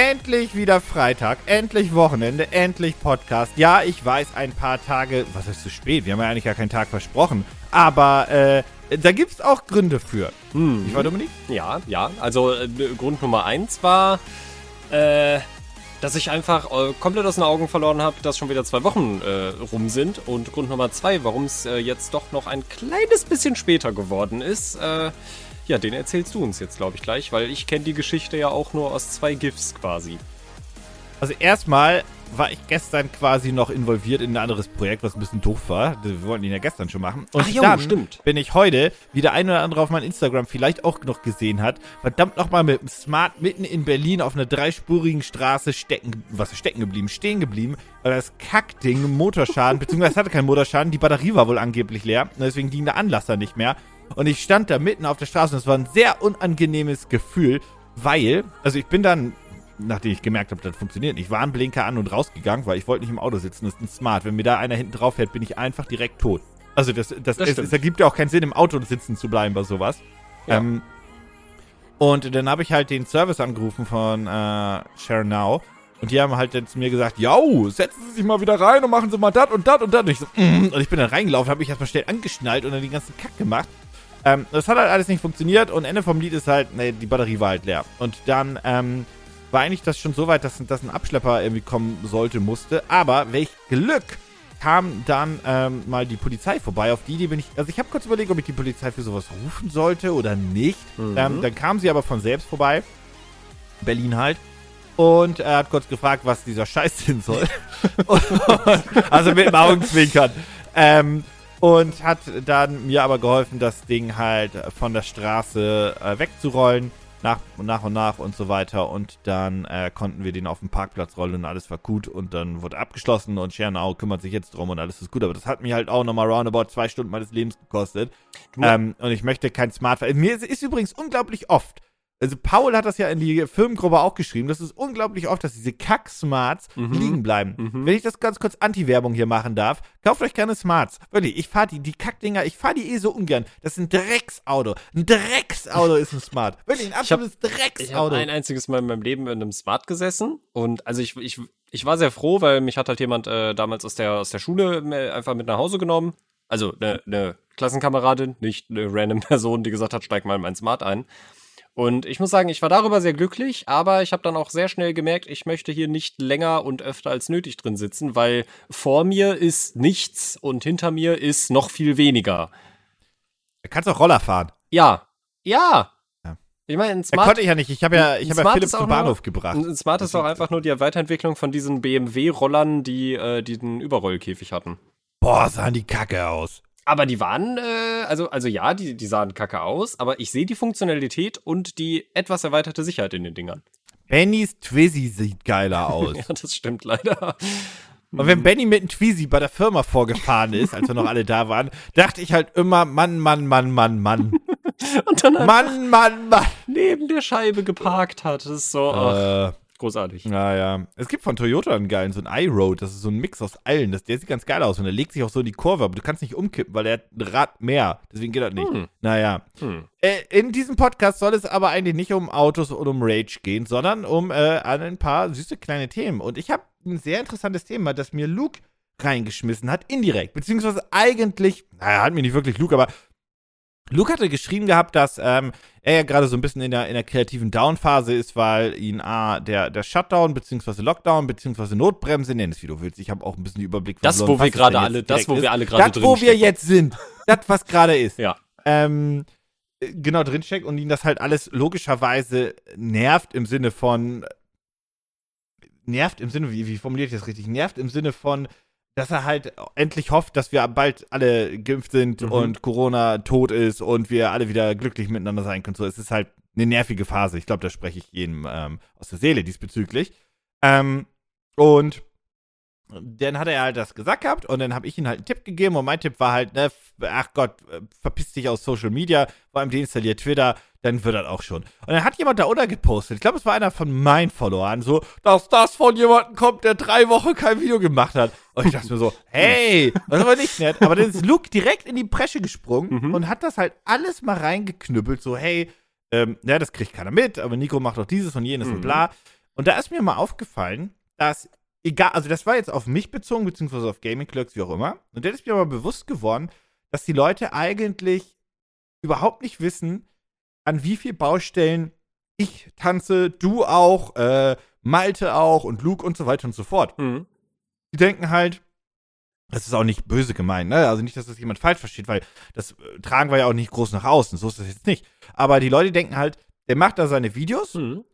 Endlich wieder Freitag, endlich Wochenende, endlich Podcast. Ja, ich weiß, ein paar Tage, was ist zu spät? Wir haben ja eigentlich gar keinen Tag versprochen. Aber äh, da gibt es auch Gründe für. Hm. Ich war Dominik? Ja, ja. Also äh, Grund Nummer eins war, äh, dass ich einfach äh, komplett aus den Augen verloren habe, dass schon wieder zwei Wochen äh, rum sind. Und Grund Nummer zwei, warum es äh, jetzt doch noch ein kleines bisschen später geworden ist, äh, ja, den erzählst du uns jetzt, glaube ich, gleich, weil ich kenne die Geschichte ja auch nur aus zwei GIFs quasi. Also erstmal war ich gestern quasi noch involviert in ein anderes Projekt, was ein bisschen doof war. Wir wollten ihn ja gestern schon machen. Und Ach jo, dann stimmt. bin ich heute, wie der eine oder andere auf meinem Instagram vielleicht auch noch gesehen hat, verdammt nochmal mit dem Smart mitten in Berlin auf einer dreispurigen Straße stecken, was stecken geblieben, stehen geblieben, weil das Kackding Motorschaden, beziehungsweise es hatte keinen Motorschaden, die Batterie war wohl angeblich leer, deswegen ging der Anlasser nicht mehr. Und ich stand da mitten auf der Straße und es war ein sehr unangenehmes Gefühl, weil, also ich bin dann nachdem ich gemerkt habe, das funktioniert nicht, Warnblinker an und rausgegangen, weil ich wollte nicht im Auto sitzen. Das ist ein Smart. Wenn mir da einer hinten drauf fährt, bin ich einfach direkt tot. Also das, das, Das es, es ergibt ja auch keinen Sinn, im Auto sitzen zu bleiben bei sowas. Ja. Ähm, und dann habe ich halt den Service angerufen von äh, Share Now. Und die haben halt dann zu mir gesagt, yo, setzen Sie sich mal wieder rein und machen Sie mal das und das und das. Und ich so, mm. und ich bin dann reingelaufen, habe mich erstmal schnell angeschnallt und dann den ganzen Kack gemacht. Ähm, das hat halt alles nicht funktioniert und Ende vom Lied ist halt, nee, die Batterie war halt leer. Und dann ähm, war eigentlich das schon so weit, dass, dass ein Abschlepper irgendwie kommen sollte, musste. Aber welch Glück kam dann ähm, mal die Polizei vorbei. Auf die Idee bin ich, also ich habe kurz überlegt, ob ich die Polizei für sowas rufen sollte oder nicht. Mhm. Ähm, dann kam sie aber von selbst vorbei. Berlin halt. Und er hat kurz gefragt, was dieser Scheiß denn soll. und, also mit dem Augenzwinkern. Ähm, und hat dann mir aber geholfen, das Ding halt von der Straße äh, wegzurollen. Nach, nach und nach und so weiter. Und dann äh, konnten wir den auf den Parkplatz rollen und alles war gut. Und dann wurde abgeschlossen und Schernau kümmert sich jetzt drum und alles ist gut. Aber das hat mich halt auch nochmal roundabout zwei Stunden meines Lebens gekostet. Ähm, und ich möchte kein Smartphone. Mir ist, ist übrigens unglaublich oft. Also Paul hat das ja in die Firmengruppe auch geschrieben. Das ist unglaublich oft, dass diese Kack-Smarts Mhm. liegen bleiben. Mhm. Wenn ich das ganz kurz Anti-Werbung hier machen darf, kauft euch keine Smarts. Wirklich, ich fahre die, die Kackdinger, ich fahre die eh so ungern. Das ist ein Drecksauto. Ein Drecksauto ist ein Smart. Wirklich, ein Ich hab- absolutes Ich habe Drecksauto. ein einziges Mal in meinem Leben in einem Smart gesessen und also ich, ich, ich war sehr froh, weil mich hat halt jemand äh, damals aus der, aus der Schule äh, einfach mit nach Hause genommen. Also eine ne Klassenkameradin, nicht eine random Person, die gesagt hat, steig mal in mein Smart ein. Und ich muss sagen, ich war darüber sehr glücklich, aber ich habe dann auch sehr schnell gemerkt, ich möchte hier nicht länger und öfter als nötig drin sitzen, weil vor mir ist nichts und hinter mir ist noch viel weniger. Du kannst auch Roller fahren. Ja, ja. Ja. Ich meine, ein Smart konnte ich ja nicht. Ich habe ja, ich hab ja Philipp auch zum nur- Bahnhof gebracht. Ein Smart ist doch einfach nur die Weiterentwicklung von diesen BMW-Rollern, die, äh, die den Überrollkäfig hatten. Boah, sahen die Kacke aus. Aber die waren, äh, also, also ja, die, die sahen kacke aus, aber ich sehe die Funktionalität und die etwas erweiterte Sicherheit in den Dingern. Bennys Twizzy sieht geiler aus. Ja, das stimmt leider. Und wenn Benny mit einem Twizy bei der Firma vorgefahren ist, als wir noch alle da waren, dachte ich halt immer, Mann, Mann, Mann, Mann, Mann. Und dann Mann, Mann, Mann. neben der Scheibe geparkt hat. Das ist so ach, Äh, großartig. naja. Es gibt von Toyota einen geilen, so ein iRoad, das ist so ein Mix aus allen. Das, der sieht ganz geil aus und der legt sich auch so in die Kurve, aber du kannst nicht umkippen, weil der hat ein Rad mehr. Deswegen geht das nicht. Hm. Naja. Hm. Äh, in diesem Podcast soll es aber eigentlich nicht um Autos und um Rage gehen, sondern um äh, an ein paar süße kleine Themen. Und ich habe ein sehr interessantes Thema, das mir Luke reingeschmissen hat, indirekt. Beziehungsweise eigentlich, naja, hat mir nicht wirklich Luke, aber Luke hatte geschrieben gehabt, dass ähm, er ja gerade so ein bisschen in der, in der kreativen Down-Phase ist, weil ihn A, der, der Shutdown, beziehungsweise Lockdown, beziehungsweise Notbremse, nenn es wie du willst. Ich habe auch ein bisschen Überblick Das, wo wir gerade alle, das, wo ist. wir alle gerade Das, drin wo wir jetzt sind. Das, was gerade ist Ja. ähm, äh, genau drinsteckt und ihn das halt alles logischerweise nervt im Sinne von nervt im Sinne, wie, wie formuliere ich das richtig? Nervt im Sinne von, dass er halt endlich hofft, dass wir bald alle geimpft sind Mhm. und Corona tot ist und wir alle wieder glücklich miteinander sein können. So, es ist halt eine nervige Phase. Ich glaube, da spreche ich jedem ähm, aus der Seele diesbezüglich. Ähm, und dann hat er halt das gesagt gehabt und dann habe ich ihm halt einen Tipp gegeben und mein Tipp war halt, ne, ach Gott, äh, verpiss dich aus Social Media, vor allem deinstalliert Twitter, dann wird das auch schon. Und dann hat jemand da unter gepostet, ich glaube, es war einer von meinen Followern, so, dass das von jemandem kommt, der drei Wochen kein Video gemacht hat. Und ich dachte mir so, hey, das ist aber nicht nett. Aber dann ist Luke direkt in die Bresche gesprungen Mhm. und hat das halt alles mal reingeknüppelt, so, hey, ähm, ja, das kriegt keiner mit, aber Nico macht doch dieses und jenes Mhm. und bla. Und da ist mir mal aufgefallen, dass, egal, also das war jetzt auf mich bezogen, beziehungsweise auf Gaming Clerks, wie auch immer. Und da ist mir aber bewusst geworden, dass die Leute eigentlich überhaupt nicht wissen, an wie viel Baustellen ich tanze, du auch, äh, Malte auch und Luke und so weiter und so fort. Mhm. Die denken halt, das ist auch nicht böse gemeint, ne? Also nicht, dass das jemand falsch versteht, weil das äh, tragen wir ja auch nicht groß nach außen, so ist das jetzt nicht. Aber die Leute denken halt, der macht da seine Videos Mhm.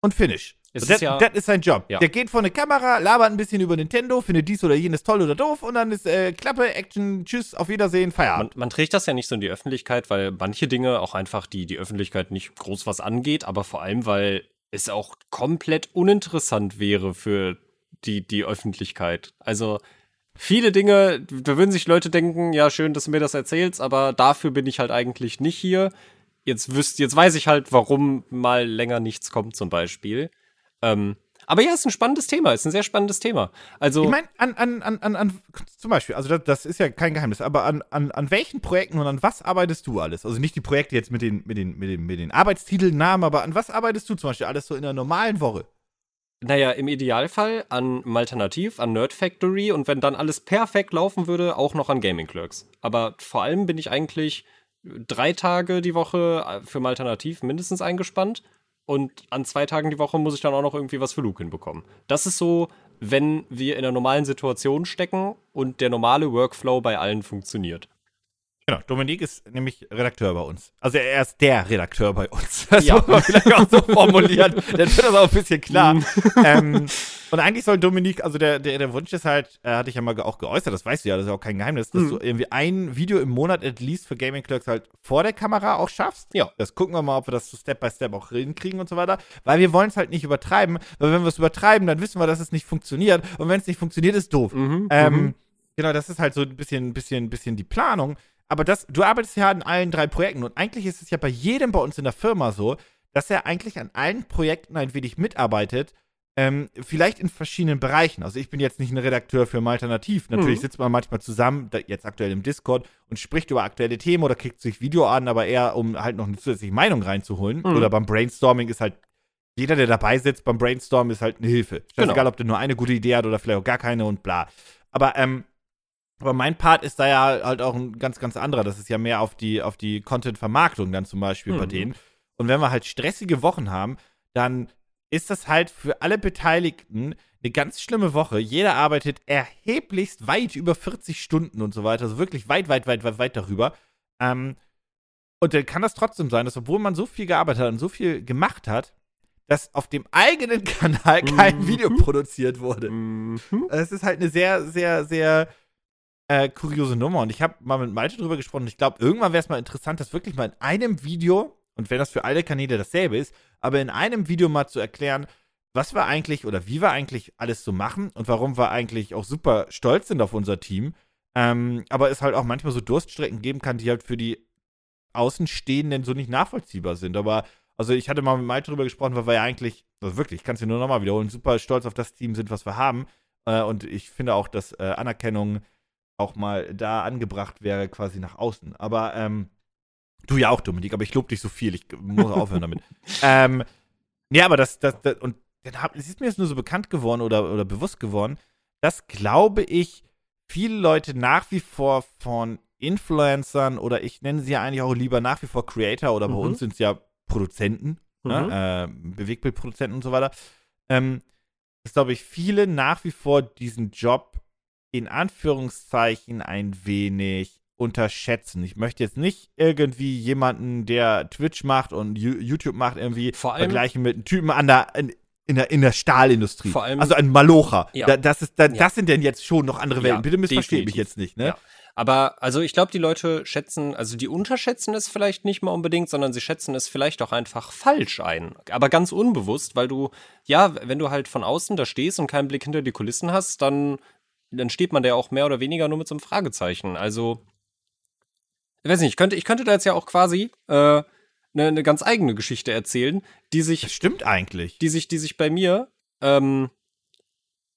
Und finish. So, ist ja- das ist sein Job. Ja. Der geht vor eine Kamera, labert ein bisschen über Nintendo, findet dies oder jenes toll oder doof und dann ist äh, Klappe, Action, Tschüss, auf Wiedersehen, Man, Feierabend. man trägt das ja nicht so in die Öffentlichkeit, weil manche Dinge auch einfach die, die Öffentlichkeit nicht groß was angeht, aber vor allem, weil es auch komplett uninteressant wäre für die, die Öffentlichkeit. Also viele Dinge, da würden sich Leute denken, ja, schön, dass du mir das erzählst, aber dafür bin ich halt eigentlich nicht hier. Jetzt wüsst, jetzt weiß ich halt, warum mal länger nichts kommt, zum Beispiel. Ähm, aber ja, ist ein spannendes Thema, ist ein sehr spannendes Thema. Also. Ich meine, an, an, an, an, an, zum Beispiel, also das, das ist ja kein Geheimnis, aber an, an, an welchen Projekten und an was arbeitest du alles? Also nicht die Projekte jetzt mit den, mit den, mit den, mit den Arbeitstiteln, Namen, aber an was arbeitest du zum Beispiel alles so in einer normalen Woche? Naja, im Idealfall an Malternativ, an Nerd Factory und wenn dann alles perfekt laufen würde, auch noch an Gaming Clerks. Aber vor allem bin ich eigentlich drei Tage die Woche für Malternativ mindestens eingespannt und an zwei Tagen die Woche muss ich dann auch noch irgendwie was für Luke hinbekommen. Das ist so, wenn wir in einer normalen Situation stecken und der normale Workflow bei allen funktioniert. Genau, Dominik ist nämlich Redakteur bei uns. Also er ist der Redakteur bei uns. Das Ja. muss man vielleicht auch so formulieren. Dann wird das auch ein bisschen klar. Mhm. ähm, und eigentlich soll Dominik, also der, der, der Wunsch ist halt, äh, hatte ich ja mal auch geäußert, das weißt du ja, das ist ja auch kein Geheimnis, dass Mhm. du irgendwie ein Video im Monat at least für Gaming Clerks halt vor der Kamera auch schaffst. Ja. Das gucken wir mal, ob wir das so Step by Step auch hinkriegen und so weiter. Weil wir wollen es halt nicht übertreiben, weil wenn wir es übertreiben, dann wissen wir, dass es nicht funktioniert. Und wenn es nicht funktioniert, ist doof. Mhm, Ähm, mhm. Genau, das ist halt so ein bisschen, bisschen, bisschen die Planung. Aber das, du arbeitest ja an allen drei Projekten und eigentlich ist es ja bei jedem bei uns in der Firma so, dass er eigentlich an allen Projekten ein wenig mitarbeitet, ähm, vielleicht in verschiedenen Bereichen. Also ich bin jetzt nicht ein Redakteur für ein Alternativ. Natürlich Mhm. sitzt man manchmal zusammen, jetzt aktuell im Discord, und spricht über aktuelle Themen oder kriegt sich Video an, aber eher, um halt noch eine zusätzliche Meinung reinzuholen. Mhm. Oder beim Brainstorming ist halt, jeder, der dabei sitzt beim Brainstorm, ist halt eine Hilfe. Genau. Egal, ob der nur eine gute Idee hat oder vielleicht auch gar keine und bla. Aber, ähm, aber mein Part ist da ja halt auch ein ganz, ganz anderer. Das ist ja mehr auf die, auf die Content-Vermarktung dann zum Beispiel bei Mhm. denen. Und wenn wir halt stressige Wochen haben, dann ist das halt für alle Beteiligten eine ganz schlimme Woche. Jeder arbeitet erheblichst weit über 40 Stunden und so weiter. Also wirklich weit, weit, weit, weit, weit darüber. Ähm, und dann kann das trotzdem sein, dass obwohl man so viel gearbeitet hat und so viel gemacht hat, dass auf dem eigenen Kanal kein Mhm. Video produziert wurde. Mhm. Es ist halt eine sehr, sehr, sehr äh, kuriose Nummer. Und ich habe mal mit Malte drüber gesprochen. Und ich glaube, irgendwann wäre es mal interessant, das wirklich mal in einem Video, und wenn das für alle Kanäle dasselbe ist, aber in einem Video mal zu erklären, was wir eigentlich oder wie wir eigentlich alles so machen und warum wir eigentlich auch super stolz sind auf unser Team. Ähm, aber es halt auch manchmal so Durststrecken geben kann, die halt für die Außenstehenden so nicht nachvollziehbar sind. Aber also ich hatte mal mit Malte drüber gesprochen, weil wir ja eigentlich, also wirklich, ich kann es dir nur nochmal wiederholen, super stolz auf das Team sind, was wir haben. Äh, und ich finde auch, dass äh, Anerkennung auch mal da angebracht wäre, quasi nach außen. Aber ähm, du ja auch, Dominik, aber ich lobe dich so viel, ich muss aufhören damit. ähm, ja, aber das, das, das und es ist mir jetzt nur so bekannt geworden oder, oder bewusst geworden, dass, glaube ich, viele Leute nach wie vor von Influencern oder ich nenne sie ja eigentlich auch lieber nach wie vor Creator oder bei Mhm. uns sind es ja Produzenten, Mhm. ne? äh, Bewegtbildproduzenten und so weiter, ähm, dass, glaube ich, viele nach wie vor diesen Job in Anführungszeichen ein wenig unterschätzen. Ich möchte jetzt nicht irgendwie jemanden, der Twitch macht und YouTube macht, irgendwie vergleichen mit einem Typen an der, in, in der, in der Stahlindustrie. Vor allem- also ein Malocher. Ja. Da, das, ist, da, Ja. das sind denn jetzt schon noch andere Welten. Ja, Bitte missversteht mich jetzt nicht, ne? Aber also ich glaube, die Leute schätzen, also die unterschätzen es vielleicht nicht mal unbedingt, sondern sie schätzen es vielleicht auch einfach falsch ein. Aber ganz unbewusst, weil du, ja, wenn du halt von außen da stehst und keinen Blick hinter die Kulissen hast, dann, dann steht man da auch mehr oder weniger nur mit so einem Fragezeichen. Also, ich weiß nicht, ich könnte, ich könnte da jetzt ja auch quasi äh, eine ne ganz eigene Geschichte erzählen, die sich Das stimmt eigentlich. die sich, die sich bei mir, ähm,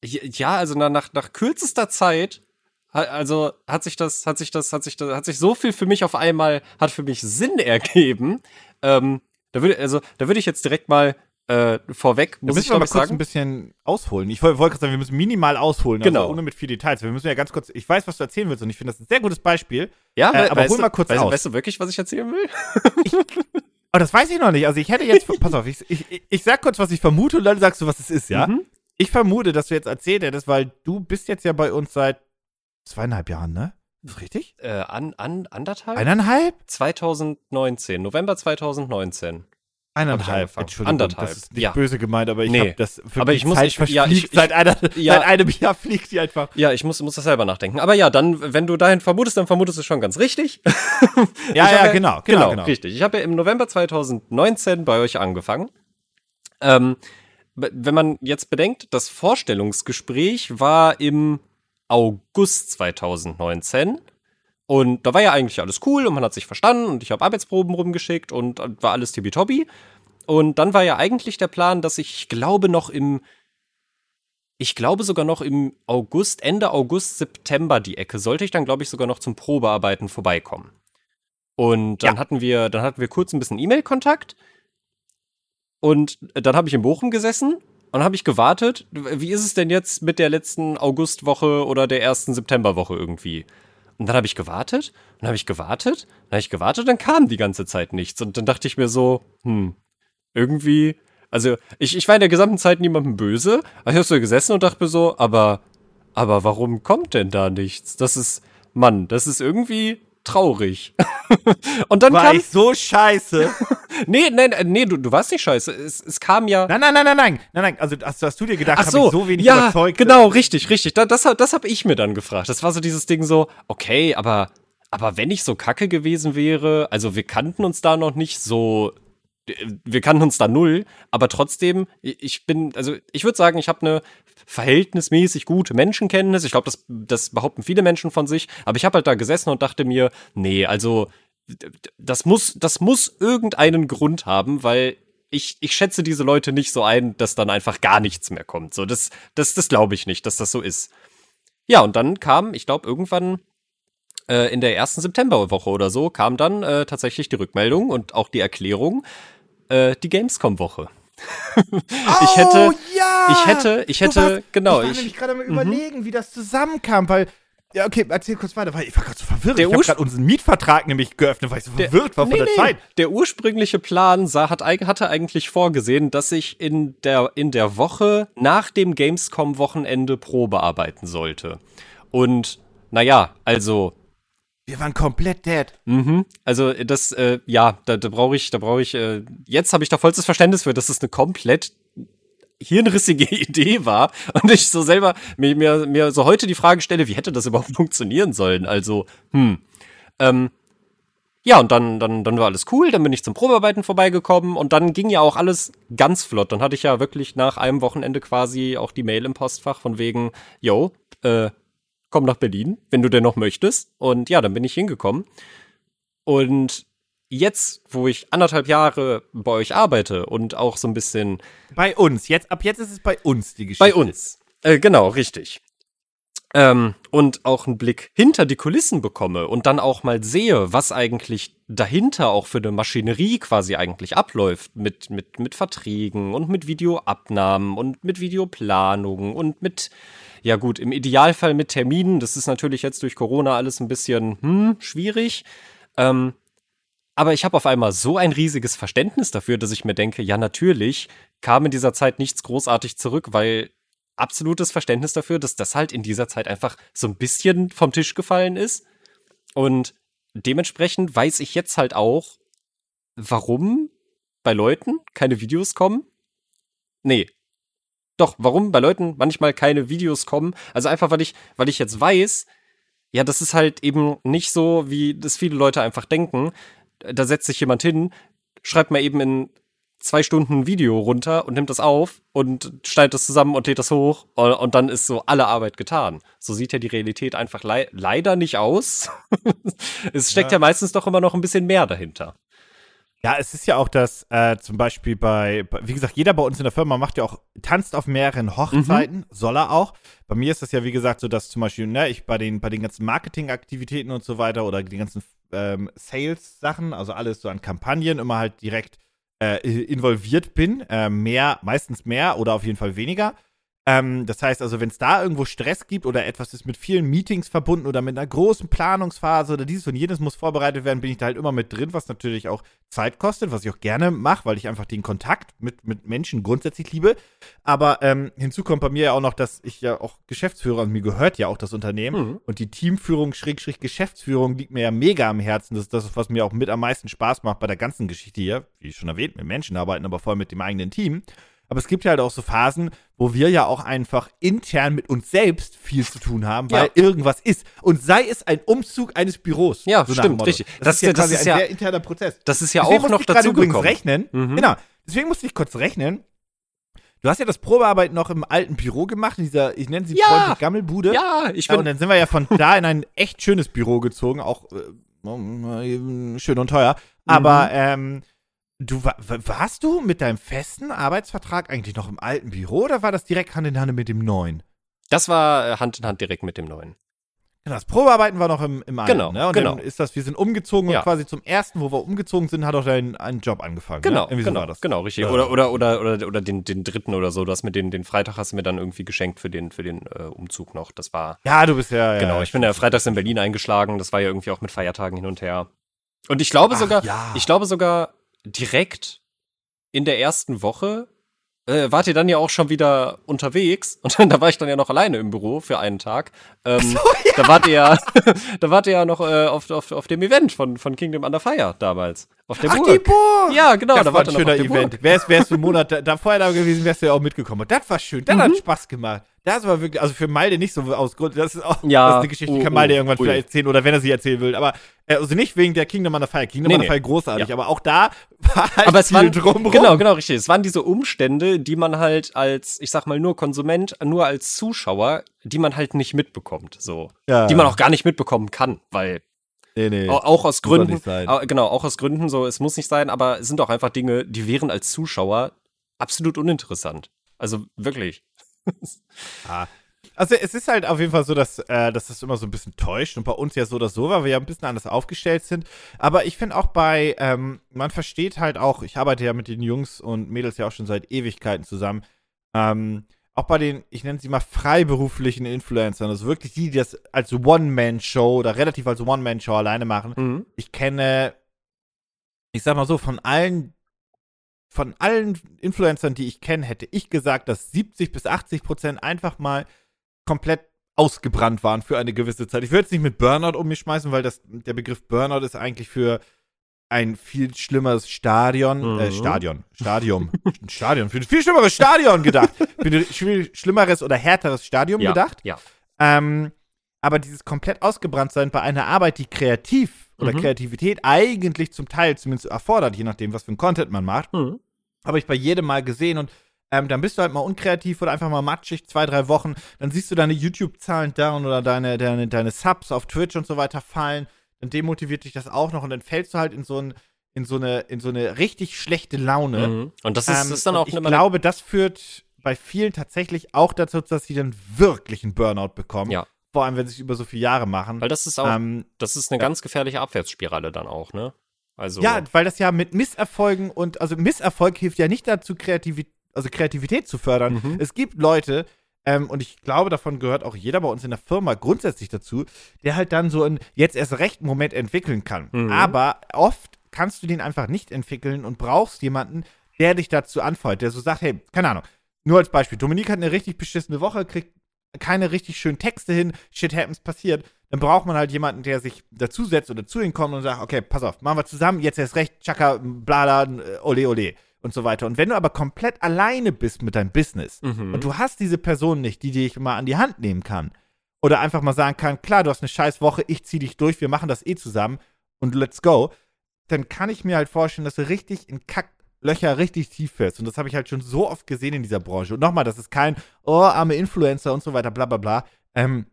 ja, also nach, nach, kürzester Zeit, also hat sich das, hat sich das, hat sich das, hat sich so viel für mich auf einmal, hat für mich Sinn ergeben. Ähm, da würde, also, da würde ich jetzt direkt mal äh, vorweg Da muss müssen ich wir mal ich kurz sagen. ein bisschen ausholen. Ich wollte gerade sagen, wir müssen minimal ausholen, Genau. also ohne mit viel Details. Wir müssen ja ganz kurz, ich weiß, was du erzählen willst und ich finde das ein sehr gutes Beispiel. Ja, Äh, aber hol mal kurz weißt, aus. weißt du wirklich, was ich erzählen will? Aber das weiß ich noch nicht. Also ich hätte jetzt, pass auf, ich, ich, ich- ich sag kurz, was ich vermute und dann sagst du, was es ist, ja? Mhm. Ich vermute, dass du jetzt erzählt hättest, weil du bist jetzt ja bei uns seit zweieinhalb Jahren, ne? Ist das richtig? Äh, an, an, anderthalb? Eineinhalb? 2019, November 2019. Eineinhalb. Entschuldigung. Anderthalb, Das ist nicht ja. böse gemeint, aber ich Nee. habe das für Aber ich muss- Zeit ich- ja, ich- ich- seit, einer, ja. seit einem Jahr fliegt die einfach. Ja, ich muss, muss das selber nachdenken. Aber ja, dann, wenn du dahin vermutest, dann vermutest du schon ganz richtig. Ja, Ich ja, hab genau, genau, genau. richtig. Ich habe ja im November 2019 bei euch angefangen. Ähm, wenn man jetzt bedenkt, das Vorstellungsgespräch war im August 2019. Und da war ja eigentlich alles cool und man hat sich verstanden und ich habe Arbeitsproben rumgeschickt und war alles tippitoppi. Und dann war ja eigentlich der Plan, dass ich, ich glaube, noch im, ich glaube sogar noch im August, Ende August, September die Ecke, sollte ich dann, glaube ich, sogar noch zum Probearbeiten vorbeikommen. Und dann Ja. hatten wir, dann hatten wir kurz ein bisschen E-Mail-Kontakt. Und dann habe ich in Bochum gesessen und habe ich gewartet. Wie ist es denn jetzt mit der letzten Augustwoche oder der ersten Septemberwoche irgendwie? Und dann habe ich gewartet, dann habe ich gewartet, dann habe ich gewartet, dann kam die ganze Zeit nichts. Und dann dachte ich mir so, hm, irgendwie, also ich, ich war in der gesamten Zeit niemandem böse. Aber ich habe so gesessen und dachte mir so, aber, aber warum kommt denn da nichts? Das ist, Mann, das ist irgendwie traurig. und dann War kam, ich so scheiße. nee, nee, nee, du, du warst nicht scheiße. Es, es kam ja, nein, nein, nein, nein, nein. Nein, nein. Also hast, hast du dir gedacht, Ach so, ich so wenig ja, überzeugt? genau, richtig, richtig. Da, das das habe ich mir dann gefragt. Das war so dieses Ding so, okay, aber, aber wenn ich so kacke gewesen wäre, also wir kannten uns da noch nicht so, wir kannten uns da null, aber trotzdem, ich bin, also ich würde sagen, ich habe eine verhältnismäßig gute Menschenkenntnis. Ich glaube, das, das behaupten viele Menschen von sich, aber ich habe halt da gesessen und dachte mir, nee, also das muss, das muss irgendeinen Grund haben, weil ich, ich schätze diese Leute nicht so ein, dass dann einfach gar nichts mehr kommt. So, das, das, das glaube ich nicht, dass das so ist. Ja, und dann kam, ich glaube, irgendwann äh, in der ersten Septemberwoche oder so, kam dann äh, tatsächlich die Rückmeldung und auch die Erklärung, äh, die Gamescom-Woche. ich hätte, oh, ja! ich hätte, ich hätte, warst- genau, Ich war ich, nämlich gerade mal überlegen, wie das zusammenkam, weil. Ja, okay, erzähl kurz weiter, weil ich war gerade so verwirrt. Der ich habe gerade unseren Mietvertrag nämlich geöffnet, weil ich so Der- verwirrt war von Nee, der nee. Zeit. Der ursprüngliche Plan sah, hat, hatte eigentlich vorgesehen, dass ich in der, in der Woche nach dem Gamescom-Wochenende Probe arbeiten sollte. Und naja, also, Wir waren komplett dead. mhm, also das, äh, ja, da, da brauche ich, da brauche ich, äh, jetzt habe ich da vollstes Verständnis für, dass es eine komplett hirnrissige Idee war und ich so selber mir, mir, mir so heute die Frage stelle, wie hätte das überhaupt funktionieren sollen? Also, hm. Ähm, ja, und dann, dann, dann war alles cool, dann bin ich zum Probearbeiten vorbeigekommen und dann ging ja auch alles ganz flott. Dann hatte ich ja wirklich nach einem Wochenende quasi auch die Mail im Postfach von wegen, yo, äh, komm nach Berlin, wenn du denn noch möchtest. Und ja, dann bin ich hingekommen. Und jetzt, wo ich anderthalb Jahre bei euch arbeite und auch so ein bisschen Bei uns. Jetzt, ab jetzt ist es bei uns die Geschichte. bei uns. Äh, genau, richtig. Ähm, und auch einen Blick hinter die Kulissen bekomme und dann auch mal sehe, was eigentlich dahinter auch für eine Maschinerie quasi eigentlich abläuft mit, mit, mit Verträgen und mit Videoabnahmen und mit Videoplanungen und mit, ja gut, im Idealfall mit Terminen. Das ist natürlich jetzt durch Corona alles ein bisschen hm, schwierig. Ähm, aber ich habe auf einmal so ein riesiges Verständnis dafür, dass ich mir denke, ja, natürlich kam in dieser Zeit nichts großartig zurück, weil absolutes Verständnis dafür, dass das halt in dieser Zeit einfach so ein bisschen vom Tisch gefallen ist. Und dementsprechend weiß ich jetzt halt auch, warum bei Leuten keine Videos kommen. Nee. Doch, warum bei Leuten manchmal keine Videos kommen. Also einfach, weil ich, weil ich jetzt weiß, ja, das ist halt eben nicht so, wie das viele Leute einfach denken. Da setzt sich jemand hin, schreibt mal eben in zwei Stunden ein Video runter und nimmt das auf und schneidet das zusammen und lädt das hoch und, dann ist so alle Arbeit getan. So sieht ja die Realität einfach lei leider nicht aus. es steckt ja. Ja. meistens doch immer noch ein bisschen mehr dahinter. Ja, es ist ja auch das, äh, zum Beispiel bei, wie gesagt, jeder bei uns in der Firma macht ja auch, tanzt auf mehreren Hochzeiten, Mhm. soll er auch. Bei mir ist das ja, wie gesagt, so, dass zum Beispiel, ne, ich bei den, bei den ganzen Marketingaktivitäten und so weiter oder die ganzen ähm, Sales-Sachen, also alles so an Kampagnen, immer halt direkt äh, involviert bin. Äh, mehr, meistens mehr oder auf jeden Fall weniger. Ähm, das heißt also, wenn es da irgendwo Stress gibt oder etwas ist mit vielen Meetings verbunden oder mit einer großen Planungsphase oder dieses und jenes muss vorbereitet werden, bin ich da halt immer mit drin, was natürlich auch Zeit kostet, was ich auch gerne mache, weil ich einfach den Kontakt mit, mit Menschen grundsätzlich liebe. Aber ähm, hinzu kommt bei mir ja auch noch, dass ich ja auch Geschäftsführer und mir gehört ja auch das Unternehmen mhm. und die Teamführung, Schrägstrich Geschäftsführung liegt mir ja mega am Herzen. Das ist das, was mir auch mit am meisten Spaß macht bei der ganzen Geschichte hier. Wie schon erwähnt, mit Menschen arbeiten, aber voll mit dem eigenen Team. Aber es gibt ja halt auch so Phasen, wo wir ja auch einfach intern mit uns selbst viel zu tun haben, weil ja. irgendwas ist. Und sei es ein Umzug eines Büros. Ja, so stimmt, richtig. Das, das, ist ja quasi ist ein ja, sehr interner Prozess. Das ist ja Deswegen auch noch dazu übrigens rechnen. Mhm. Genau. Deswegen musste ich kurz rechnen. Du hast ja das Probearbeiten noch im alten Büro gemacht, in dieser, ich nenne sie ja. freundlich Gammelbude. Ja, ich bin. Ja, und dann sind wir ja von da in ein echt schönes Büro gezogen, auch äh, schön und teuer. Aber mhm. ähm, Du warst du mit deinem festen Arbeitsvertrag eigentlich noch im alten Büro oder war das direkt Hand in Hand mit dem neuen? Das war äh, Hand in Hand direkt mit dem neuen. Genau, das Probearbeiten war noch im, im alten, genau, ne? Und genau. dann ist das, wir sind umgezogen ja. und quasi zum ersten, wo wir umgezogen sind, hat auch dein ein Job angefangen. Genau, ne? genau, so genau, richtig. Oder, oder, oder, oder, oder den, den dritten oder so. Du hast mir den, den Freitag hast du mir dann irgendwie geschenkt für den, für den äh, Umzug noch. Das war. Ja, du bist ja. Genau, ja, ich bin ja freitags in Berlin eingeschlagen. Das war ja irgendwie auch mit Feiertagen hin und her. Und ich glaube Ach, sogar, ja. ich glaube sogar direkt in der ersten Woche äh, wart ihr dann ja auch schon wieder unterwegs und da war ich dann ja noch alleine im Büro für einen Tag. Ähm, so, ja. Da wart ihr ja, da wart ihr ja noch äh, auf, auf, auf dem Event von, von Kingdom Under Fire damals. Auf der Ach, Burg. die Burg! Ja, genau, das da war ein schöner Event. Wärst, wärst du einen Monat da, da vorher da gewesen, wärst du ja auch mitgekommen. Das war schön, das mhm. hat Spaß gemacht. Das war wirklich, also für Malde nicht so aus Grund, das ist auch ja, das ist eine Geschichte, die kann Malde oh, irgendwann ui. vielleicht erzählen oder wenn er sie erzählen will, aber äh, also nicht wegen der Kingdom on the Fire. Kingdom nee, on the Fire nee. großartig, ja. aber auch da war halt aber es viel waren, drumrum. Genau, genau, richtig. Es waren diese Umstände, die man halt als, ich sag mal, nur Konsument, nur als Zuschauer, die man halt nicht mitbekommt, so. Ja. Die man auch gar nicht mitbekommen kann, weil Nee, nee. Auch aus Gründen. Genau, auch aus Gründen so, es muss nicht sein, aber es sind auch einfach Dinge, die wären als Zuschauer absolut uninteressant. Also wirklich. ah, also es ist halt auf jeden Fall so, dass, äh, dass das immer so ein bisschen täuscht und bei uns ja so oder so, weil wir ja ein bisschen anders aufgestellt sind. Aber ich finde auch bei, ähm, man versteht halt auch, ich arbeite ja mit den Jungs und Mädels ja auch schon seit Ewigkeiten zusammen. Ähm, auch bei den, ich nenne sie mal freiberuflichen Influencern, also wirklich die, die das als One-Man-Show oder relativ als One-Man-Show alleine machen. Mhm. Ich kenne, ich sag mal so, von allen von allen Influencern, die ich kenne, hätte ich gesagt, dass 70 bis 80 Prozent einfach mal komplett ausgebrannt waren für eine gewisse Zeit. Ich würde jetzt nicht mit Burnout um mich schmeißen, weil das, der Begriff Burnout ist eigentlich für ein viel schlimmeres Stadion, äh, mhm. äh, Stadion, Stadion, für ein viel schlimmeres Stadion gedacht. Für ein viel schlimmeres oder härteres Stadium ja, gedacht. Ja. Ähm, aber dieses komplett ausgebrannt sein bei einer Arbeit, die kreativ oder mhm. Kreativität eigentlich zum Teil zumindest erfordert, je nachdem, was für ein Content man macht, mhm. habe ich bei jedem Mal gesehen und ähm, dann bist du halt mal unkreativ oder einfach mal matschig, zwei, drei Wochen. Dann siehst du deine YouTube-Zahlen down oder deine, deine, deine Subs auf Twitch und so weiter fallen. Dann demotiviert dich das auch noch und dann fällst du halt in so ein in so eine, in so eine richtig schlechte Laune. Mhm. Und das ist, ähm, ist dann auch Ich glaube, das führt bei vielen tatsächlich auch dazu, dass sie dann wirklich einen Burnout bekommen. Ja. Vor allem, wenn sie es über so viele Jahre machen. Weil das ist auch, ähm, das ist eine ja. ganz gefährliche Abwärtsspirale dann auch, ne? Also. Ja, weil das ja mit Misserfolgen und, also Misserfolg hilft ja nicht dazu, Kreativität also Kreativität zu fördern. Mhm. Es gibt Leute, ähm, und ich glaube, davon gehört auch jeder bei uns in der Firma grundsätzlich dazu, der halt dann so einen jetzt erst recht Moment entwickeln kann. Mhm. Aber oft kannst du den einfach nicht entwickeln und brauchst jemanden, der dich dazu anfeuert, der so sagt, hey, keine Ahnung, nur als Beispiel, Dominik hat eine richtig beschissene Woche, kriegt keine richtig schönen Texte hin, shit happens passiert, dann braucht man halt jemanden, der sich dazusetzt oder zu ihm kommt und sagt, okay, pass auf, machen wir zusammen, jetzt erst recht, tschakka, blala, äh, ole, ole und so weiter. Und wenn du aber komplett alleine bist mit deinem Business mhm. und du hast diese Person nicht, die dich mal an die Hand nehmen kann oder einfach mal sagen kann, klar, du hast eine scheiß Woche, ich zieh dich durch, wir machen das eh zusammen und let's go, dann kann ich mir halt vorstellen, dass du richtig in Kacklöcher richtig tief fällst. Und das habe ich halt schon so oft gesehen in dieser Branche. Und nochmal, das ist kein, oh, arme Influencer und so weiter, bla bla bla. Ähm,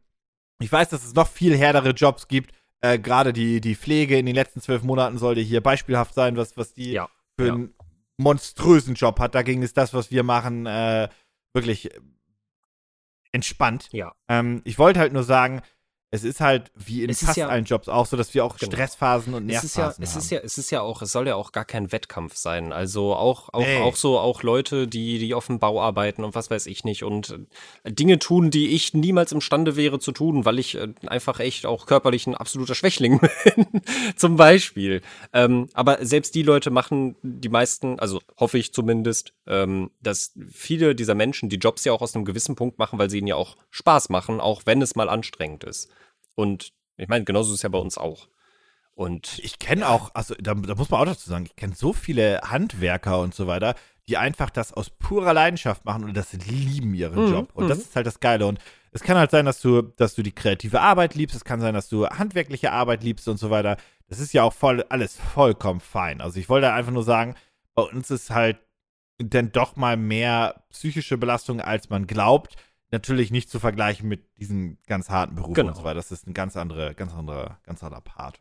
ich weiß, dass es noch viel härtere Jobs gibt. Äh, Gerade die, die Pflege in den letzten zwölf Monaten sollte hier beispielhaft sein, was, was die ja, für ja. ein monströsen Job hat. Dagegen ist das, was wir machen, äh, wirklich entspannt. Ja. Ähm, ich wollte halt nur sagen, es ist halt wie in Es fast ja- allen Jobs auch so, dass wir auch Genau. Stressphasen und es ist ja, Nervphasen es haben. ist ja, es ist ja auch, es soll ja auch gar kein Wettkampf sein. Also auch, auch, Nee. auch so, auch Leute, die, die auf dem Bau arbeiten und was weiß ich nicht und äh, Dinge tun, die ich niemals imstande wäre zu tun, weil ich äh, einfach echt auch körperlich ein absoluter Schwächling bin. Zum Beispiel. Ähm, aber selbst die Leute machen die meisten, also hoffe ich zumindest, ähm, dass viele dieser Menschen die Jobs ja auch aus einem gewissen Punkt machen, weil sie ihnen ja auch Spaß machen, auch wenn es mal anstrengend ist. Und ich meine, genauso ist es ja bei uns auch. Und Ich kenne auch, also da, da muss man auch dazu sagen, ich kenne so viele Handwerker und so weiter, die einfach das aus purer Leidenschaft machen und das lieben ihren Mhm, Job. Und mhm. das ist halt das Geile. Und es kann halt sein, dass du, dass du die kreative Arbeit liebst, es kann sein, dass du handwerkliche Arbeit liebst und so weiter. Das ist ja auch voll, alles vollkommen fein. Also ich wollte einfach nur sagen, bei uns ist halt dann doch mal mehr psychische Belastung, als man glaubt. Natürlich nicht zu vergleichen mit diesen ganz harten Berufen Genau. und so weiter. Das ist ein ganz andere, ganz anderer, ganz anderer Part.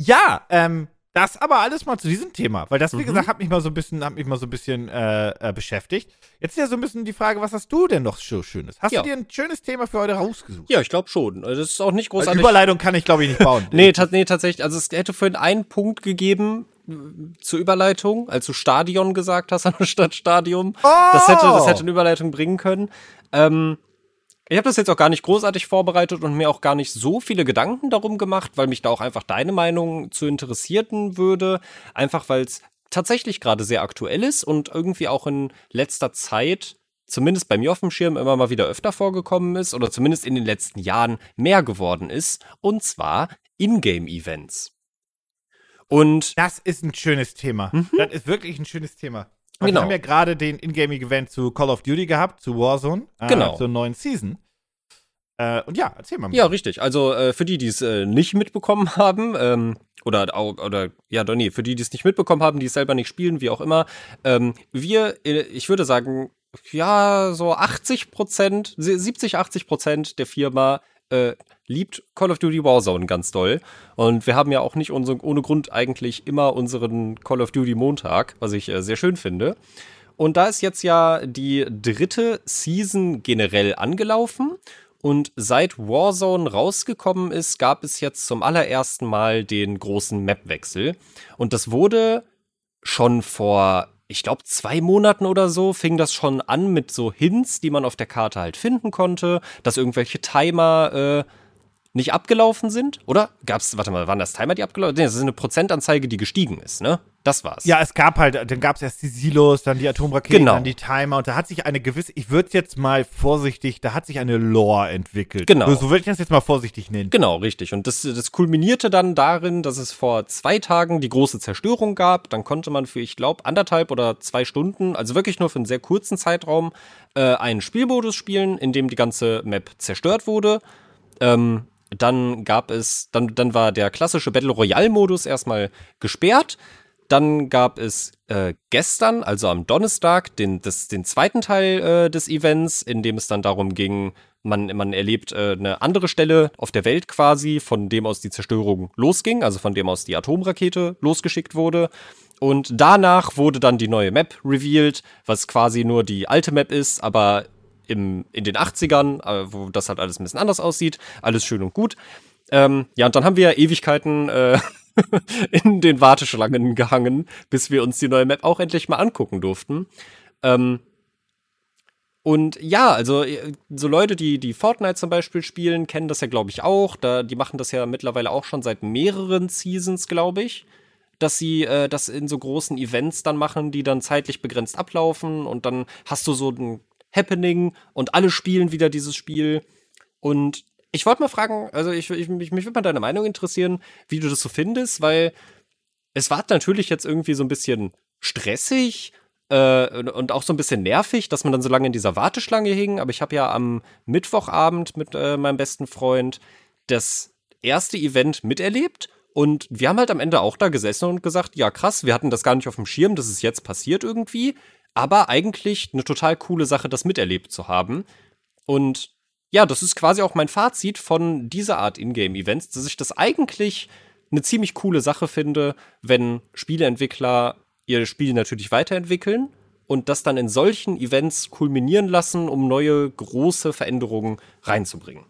Ja, ähm, das aber alles mal zu diesem Thema, weil das, wie Mhm. gesagt, hat mich mal so ein bisschen, hat mich mal so ein bisschen äh, äh, beschäftigt. Jetzt ist ja so ein bisschen die Frage, was hast du denn noch so Schönes? Hast Ja. du dir ein schönes Thema für heute rausgesucht? Ja, ich glaube schon. Also Das ist auch nicht großartig. Überleitung kann ich, glaube ich, nicht bauen. Nee, ta nee, tatsächlich. Also es hätte vorhin einen Punkt gegeben zur Überleitung, als du Stadion gesagt hast anstatt Stadium. Das hätte, das hätte eine Überleitung bringen können. Ähm, ich habe das jetzt auch gar nicht großartig vorbereitet und mir auch gar nicht so viele Gedanken darum gemacht, weil mich da auch einfach deine Meinung zu interessieren würde. Einfach weil es tatsächlich gerade sehr aktuell ist und irgendwie auch in letzter Zeit, zumindest bei mir auf dem Schirm, immer mal wieder öfter vorgekommen ist oder zumindest in den letzten Jahren mehr geworden ist. Und zwar Ingame-Events. Und Das ist ein schönes Thema. Das ist wirklich ein schönes Thema. Mhm. Genau. Wir haben ja gerade den Ingame-Event zu Call of Duty gehabt, zu Warzone, äh, Genau. zur neuen Season. Äh, und ja, erzähl mal. Ja, richtig. Also äh, für die, die es äh, nicht mitbekommen haben, ähm, oder, oder ja, nee, für die, die es nicht mitbekommen haben, die es selber nicht spielen, wie auch immer, ähm, wir, äh, ich würde sagen, ja, so 80 Prozent, 70, 80 Prozent der Firma äh, liebt Call of Duty Warzone ganz doll. Und wir haben ja auch nicht unser, ohne Grund eigentlich immer unseren Call of Duty Montag, was ich äh, sehr schön finde. Und da ist jetzt ja die dritte Season generell angelaufen. Und seit Warzone rausgekommen ist, gab es jetzt zum allerersten Mal den großen Map-Wechsel. Und das wurde schon vor, ich glaube, zwei Monaten oder so, fing das schon an mit so Hints, die man auf der Karte halt finden konnte, dass irgendwelche Timer äh, nicht abgelaufen sind. Oder gab's, warte mal, waren das Timer, die abgelaufen sind? Nee, das ist eine Prozentanzeige, die gestiegen ist, ne? Das war's. Ja, es gab halt, dann gab es erst die Silos, dann die Atomraketen, Genau. dann die Timer und da hat sich eine gewisse, ich würde jetzt mal vorsichtig, da hat sich eine Lore entwickelt. Genau. So, so würde ich das jetzt mal vorsichtig nennen. Genau, richtig. Und das, das kulminierte dann darin, dass es vor zwei Tagen die große Zerstörung gab. Dann konnte man für, ich glaube, anderthalb oder zwei Stunden, also wirklich nur für einen sehr kurzen Zeitraum, äh, einen Spielmodus spielen, in dem die ganze Map zerstört wurde. Ähm, dann gab es, dann, dann war der klassische Battle Royale-Modus erstmal gesperrt. Dann gab es äh, gestern, also am Donnerstag, den, das, den zweiten Teil äh, des Events, in dem es dann darum ging, man, man erlebt äh, eine andere Stelle auf der Welt quasi, von dem aus die Zerstörung losging, also von dem aus die Atomrakete losgeschickt wurde. Und danach wurde dann die neue Map revealed, was quasi nur die alte Map ist, aber im, in den 80ern, äh, wo das halt alles ein bisschen anders aussieht. Alles schön und gut. Ähm, ja, und dann haben wir Ewigkeiten äh, in den Warteschlangen gehangen, bis wir uns die neue Map auch endlich mal angucken durften. Ähm, und ja, also äh, so Leute, die, die Fortnite zum Beispiel spielen, kennen das ja, glaube ich, auch. Da, die machen das ja mittlerweile auch schon seit mehreren Seasons, glaube ich. Dass sie äh, das in so großen Events dann machen, die dann zeitlich begrenzt ablaufen und dann hast du so ein Happening und alle spielen wieder dieses Spiel. Und ich wollte mal fragen, also ich, ich, mich, mich würde mal deine Meinung interessieren, wie du das so findest, weil es war natürlich jetzt irgendwie so ein bisschen stressig äh, und- auch so ein bisschen nervig, dass man dann so lange in dieser Warteschlange hing. Aber ich habe ja am Mittwochabend mit äh, meinem besten Freund das erste Event miterlebt. Und wir haben halt am Ende auch da gesessen und gesagt, ja krass, wir hatten das gar nicht auf dem Schirm, dass es jetzt passiert irgendwie. Aber eigentlich eine total coole Sache, das miterlebt zu haben. Und ja, das ist quasi auch mein Fazit von dieser Art Ingame-Events, dass ich das eigentlich eine ziemlich coole Sache finde, wenn Spieleentwickler ihr Spiel natürlich weiterentwickeln und das dann in solchen Events kulminieren lassen, um neue große Veränderungen reinzubringen.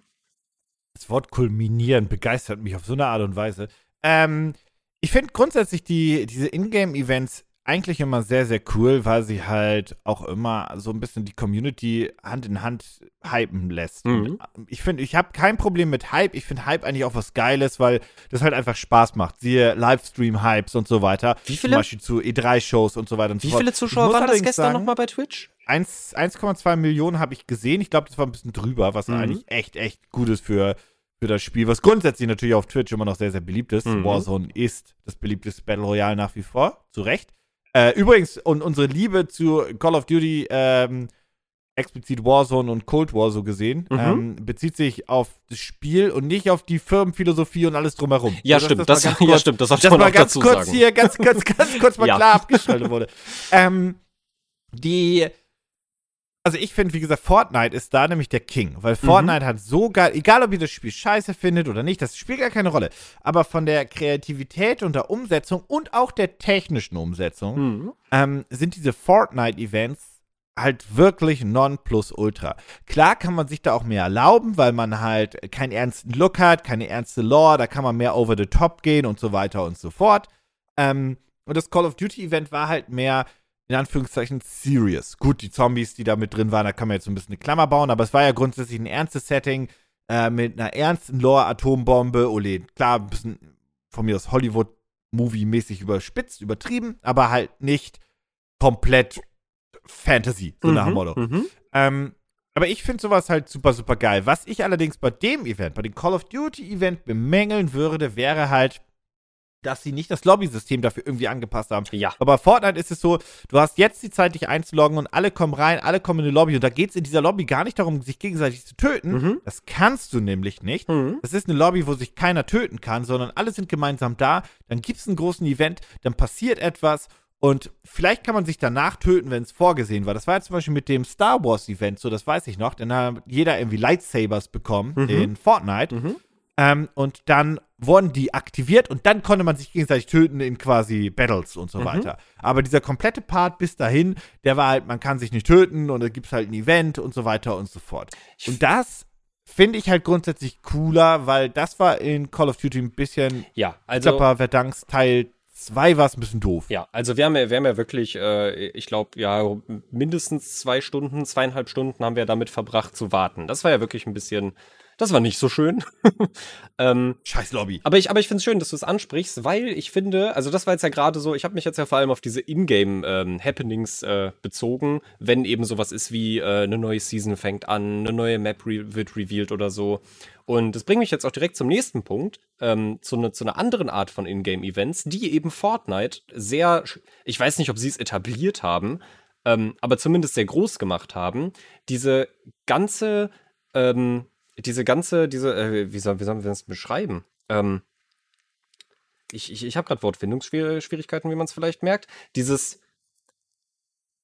das Wort kulminieren begeistert mich auf so eine Art und Weise. Ähm, ich finde grundsätzlich die, diese Ingame-Events eigentlich immer sehr, sehr cool, weil sie halt auch immer so ein bisschen die Community Hand in Hand hypen lässt. Mhm. Ich finde, ich habe kein Problem mit Hype. Ich finde Hype eigentlich auch was Geiles, weil das halt einfach Spaß macht. Siehe Livestream-Hypes und so weiter. Wie viele? Zum Beispiel zu E3-Shows und so weiter und Wie so fort. viele Ich Zuschauer waren das gestern nochmal bei Twitch? 1 1,2 Millionen habe ich gesehen. Ich glaube, das war ein bisschen drüber, was Mhm. eigentlich echt, echt gut ist für, für das Spiel, was grundsätzlich natürlich auf Twitch immer noch sehr, sehr beliebt ist. Mhm. Warzone ist das beliebteste Battle Royale nach wie vor, zu Recht. Äh, übrigens, und unsere Liebe zu Call of Duty, ähm, explizit Warzone und Cold War so gesehen, Mhm. ähm, bezieht sich auf das Spiel und nicht auf die Firmenphilosophie und alles drumherum. Ja, So, dass stimmt. Das, mal ganz ja, kurz- stimmt. Das sollte das man auch ganz dazu kurz sagen. hier, ganz, ganz, ganz kurz mal Ja. klar abgeschaltet wurde. Ähm, die, also ich finde, wie gesagt, Fortnite ist da nämlich der King, weil Mhm. Fortnite hat so geil, egal ob ihr das Spiel scheiße findet oder nicht, das spielt gar keine Rolle, aber von der Kreativität und der Umsetzung und auch der technischen Umsetzung Mhm. ähm, sind diese Fortnite-Events halt wirklich non-plus-ultra. Klar kann man sich da auch mehr erlauben, weil man halt keinen ernsten Look hat, keine ernste Lore, da kann man mehr over the top gehen und so weiter und so fort. Ähm, und das Call of Duty-Event war halt mehr, in Anführungszeichen, serious. Gut, die Zombies, die da mit drin waren, da kann man jetzt so ein bisschen eine Klammer bauen, aber es war ja grundsätzlich ein ernstes Setting äh, mit einer ernsten Lore, Atombombe, ole, klar, ein bisschen von mir aus Hollywood-Movie-mäßig überspitzt, übertrieben, aber halt nicht komplett Fantasy, so nach dem Motto. Mhm. Ähm, aber ich finde sowas halt super, super geil. Was ich allerdings bei dem Event, bei dem Call of Duty Event bemängeln würde, wäre halt, dass sie nicht das Lobby-System dafür irgendwie angepasst haben. Ja. Aber bei Fortnite ist es so, du hast jetzt die Zeit, dich einzuloggen und alle kommen rein, alle kommen in die Lobby und da geht es in dieser Lobby gar nicht darum, sich gegenseitig zu töten. Mhm. Das kannst du nämlich nicht. Mhm. Das ist eine Lobby, wo sich keiner töten kann, sondern alle sind gemeinsam da. Dann gibt es einen großen Event, dann passiert etwas und vielleicht kann man sich danach töten, wenn es vorgesehen war. Das war ja zum Beispiel mit dem Star Wars Event so, das weiß ich noch. Dann hat jeder irgendwie Lightsabers bekommen Mhm. in Fortnite. Mhm. Ähm, und dann wurden die aktiviert und dann konnte man sich gegenseitig töten in quasi Battles und so Mhm. weiter. Aber dieser komplette Part bis dahin, der war halt, man kann sich nicht töten und es gibt halt ein Event und so weiter und so fort. Und das finde ich halt grundsätzlich cooler, weil das war in Call of Duty ein bisschen, Ja, also. Klapper Verdanks Teil 2 war es ein bisschen doof. Ja, also wir haben ja, wir haben ja wirklich, äh, ich glaube, ja, mindestens zwei Stunden, zweieinhalb Stunden haben wir damit verbracht zu warten. Das war ja wirklich ein bisschen, das war nicht so schön. ähm, Scheiß Lobby. aber ich, aber ich finde es schön, dass du es ansprichst, weil ich finde, also das war jetzt ja gerade so, ich habe mich jetzt ja vor allem auf diese Ingame-Happenings äh, bezogen, wenn eben sowas ist wie äh, eine neue Season fängt an, eine neue Map re wird revealed oder so. Und das bringt mich jetzt auch direkt zum nächsten Punkt, ähm, zu, ne, zu einer anderen Art von Ingame-Events, die eben Fortnite sehr, ich weiß nicht, ob sie es etabliert haben, ähm, aber zumindest sehr groß gemacht haben. Diese ganze, ähm, diese ganze, diese, äh, wie, soll, wie sollen wir das beschreiben? Ähm, ich ich, ich habe gerade Wortfindungsschwierigkeiten, wie man es vielleicht merkt. Dieses,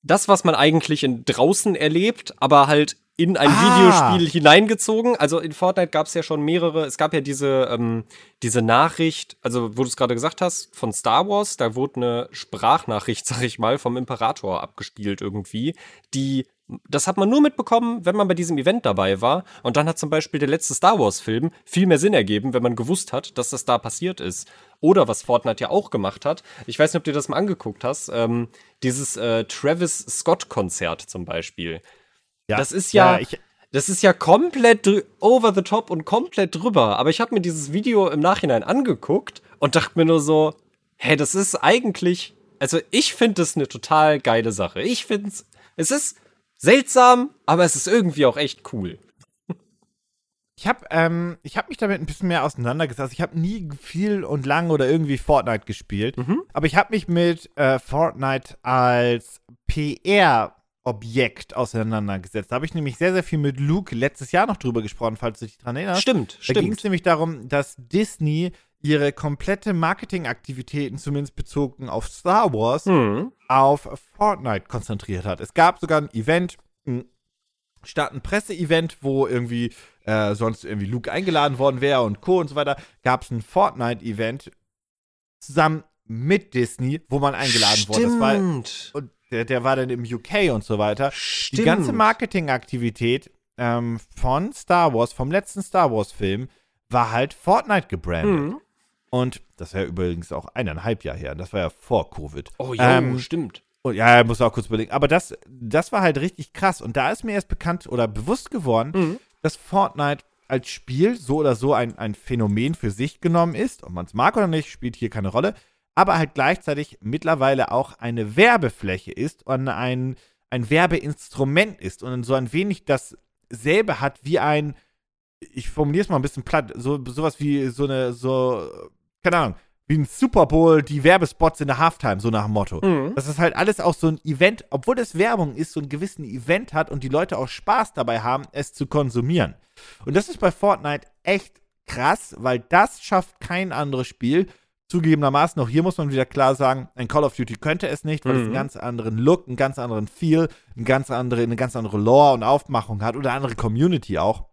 das, was man eigentlich in draußen erlebt, aber halt in ein Ah. Videospiel hineingezogen. Also in Fortnite gab es ja schon mehrere, es gab ja diese, ähm, diese Nachricht, also wo du es gerade gesagt hast, von Star Wars, da wurde eine Sprachnachricht, sag ich mal, vom Imperator abgespielt irgendwie, die das hat man nur mitbekommen, wenn man bei diesem Event dabei war. Und dann hat zum Beispiel der letzte Star Wars-Film viel mehr Sinn ergeben, wenn man gewusst hat, dass das da passiert ist. Oder was Fortnite ja auch gemacht hat. Ich weiß nicht, ob du das mal angeguckt hast. Ähm, dieses äh, Travis Scott-Konzert zum Beispiel. Ja. Das ist ja, ich, das ist ja komplett over the top und komplett drüber. Aber ich habe mir dieses Video im Nachhinein angeguckt und dachte mir nur so, hey, das ist eigentlich, also ich finde das eine total geile Sache. Ich finde es, es ist seltsam, aber es ist irgendwie auch echt cool. Ich habe ähm, ich hab mich damit ein bisschen mehr auseinandergesetzt. Ich habe nie viel und lang oder irgendwie Fortnite gespielt. Aber ich habe mich mit äh, Fortnite als PR-Objekt auseinandergesetzt. Da habe ich nämlich sehr, sehr viel mit Luke letztes Jahr noch drüber gesprochen, falls du dich dran erinnerst. Stimmt, Da ging es stimmt. nämlich darum, dass Disney ihre komplette Marketingaktivitäten, zumindest bezogen auf Star Wars, Hm. auf Fortnite konzentriert hat. Es gab sogar ein Event, statt ein Presseevent, wo irgendwie äh, sonst irgendwie Luke eingeladen worden wäre und Co. und so weiter, gab es ein Fortnite-Event zusammen mit Disney, wo man eingeladen wurde. Das war, Stimmt. und der, der war dann im UK und so weiter. Stimmt. Die ganze Marketingaktivität ähm, von Star Wars, vom letzten Star Wars-Film, war halt Fortnite gebrandet. Mhm. Und das war ja übrigens auch eineinhalb Jahre her. Das war ja vor Covid. Oh ja, Ähm, stimmt. Und ja, muss auch kurz überlegen. Aber das, das war halt richtig krass. Und da ist mir erst bekannt oder bewusst geworden, Mhm. dass Fortnite als Spiel so oder so ein, ein Phänomen für sich genommen ist. Ob man es mag oder nicht, spielt hier keine Rolle. Aber halt gleichzeitig mittlerweile auch eine Werbefläche ist und ein, ein Werbeinstrument ist und so ein wenig dasselbe hat wie ein, ich formuliere es mal ein bisschen platt, so sowas wie so eine, so, keine Ahnung, wie ein Super Bowl, die Werbespots in der Halftime, so nach dem Motto. Mhm. Dass es halt alles auch so ein Event, obwohl es Werbung ist, so einen gewissen Event hat und die Leute auch Spaß dabei haben, es zu konsumieren. Und das ist bei Fortnite echt krass, weil das schafft kein anderes Spiel. Zugegebenermaßen, auch hier muss man wieder klar sagen, ein Call of Duty könnte es nicht, weil es einen Mhm. ganz anderen Look, einen ganz anderen Feel, eine ganz andere, eine ganz andere Lore und Aufmachung hat oder eine andere Community auch.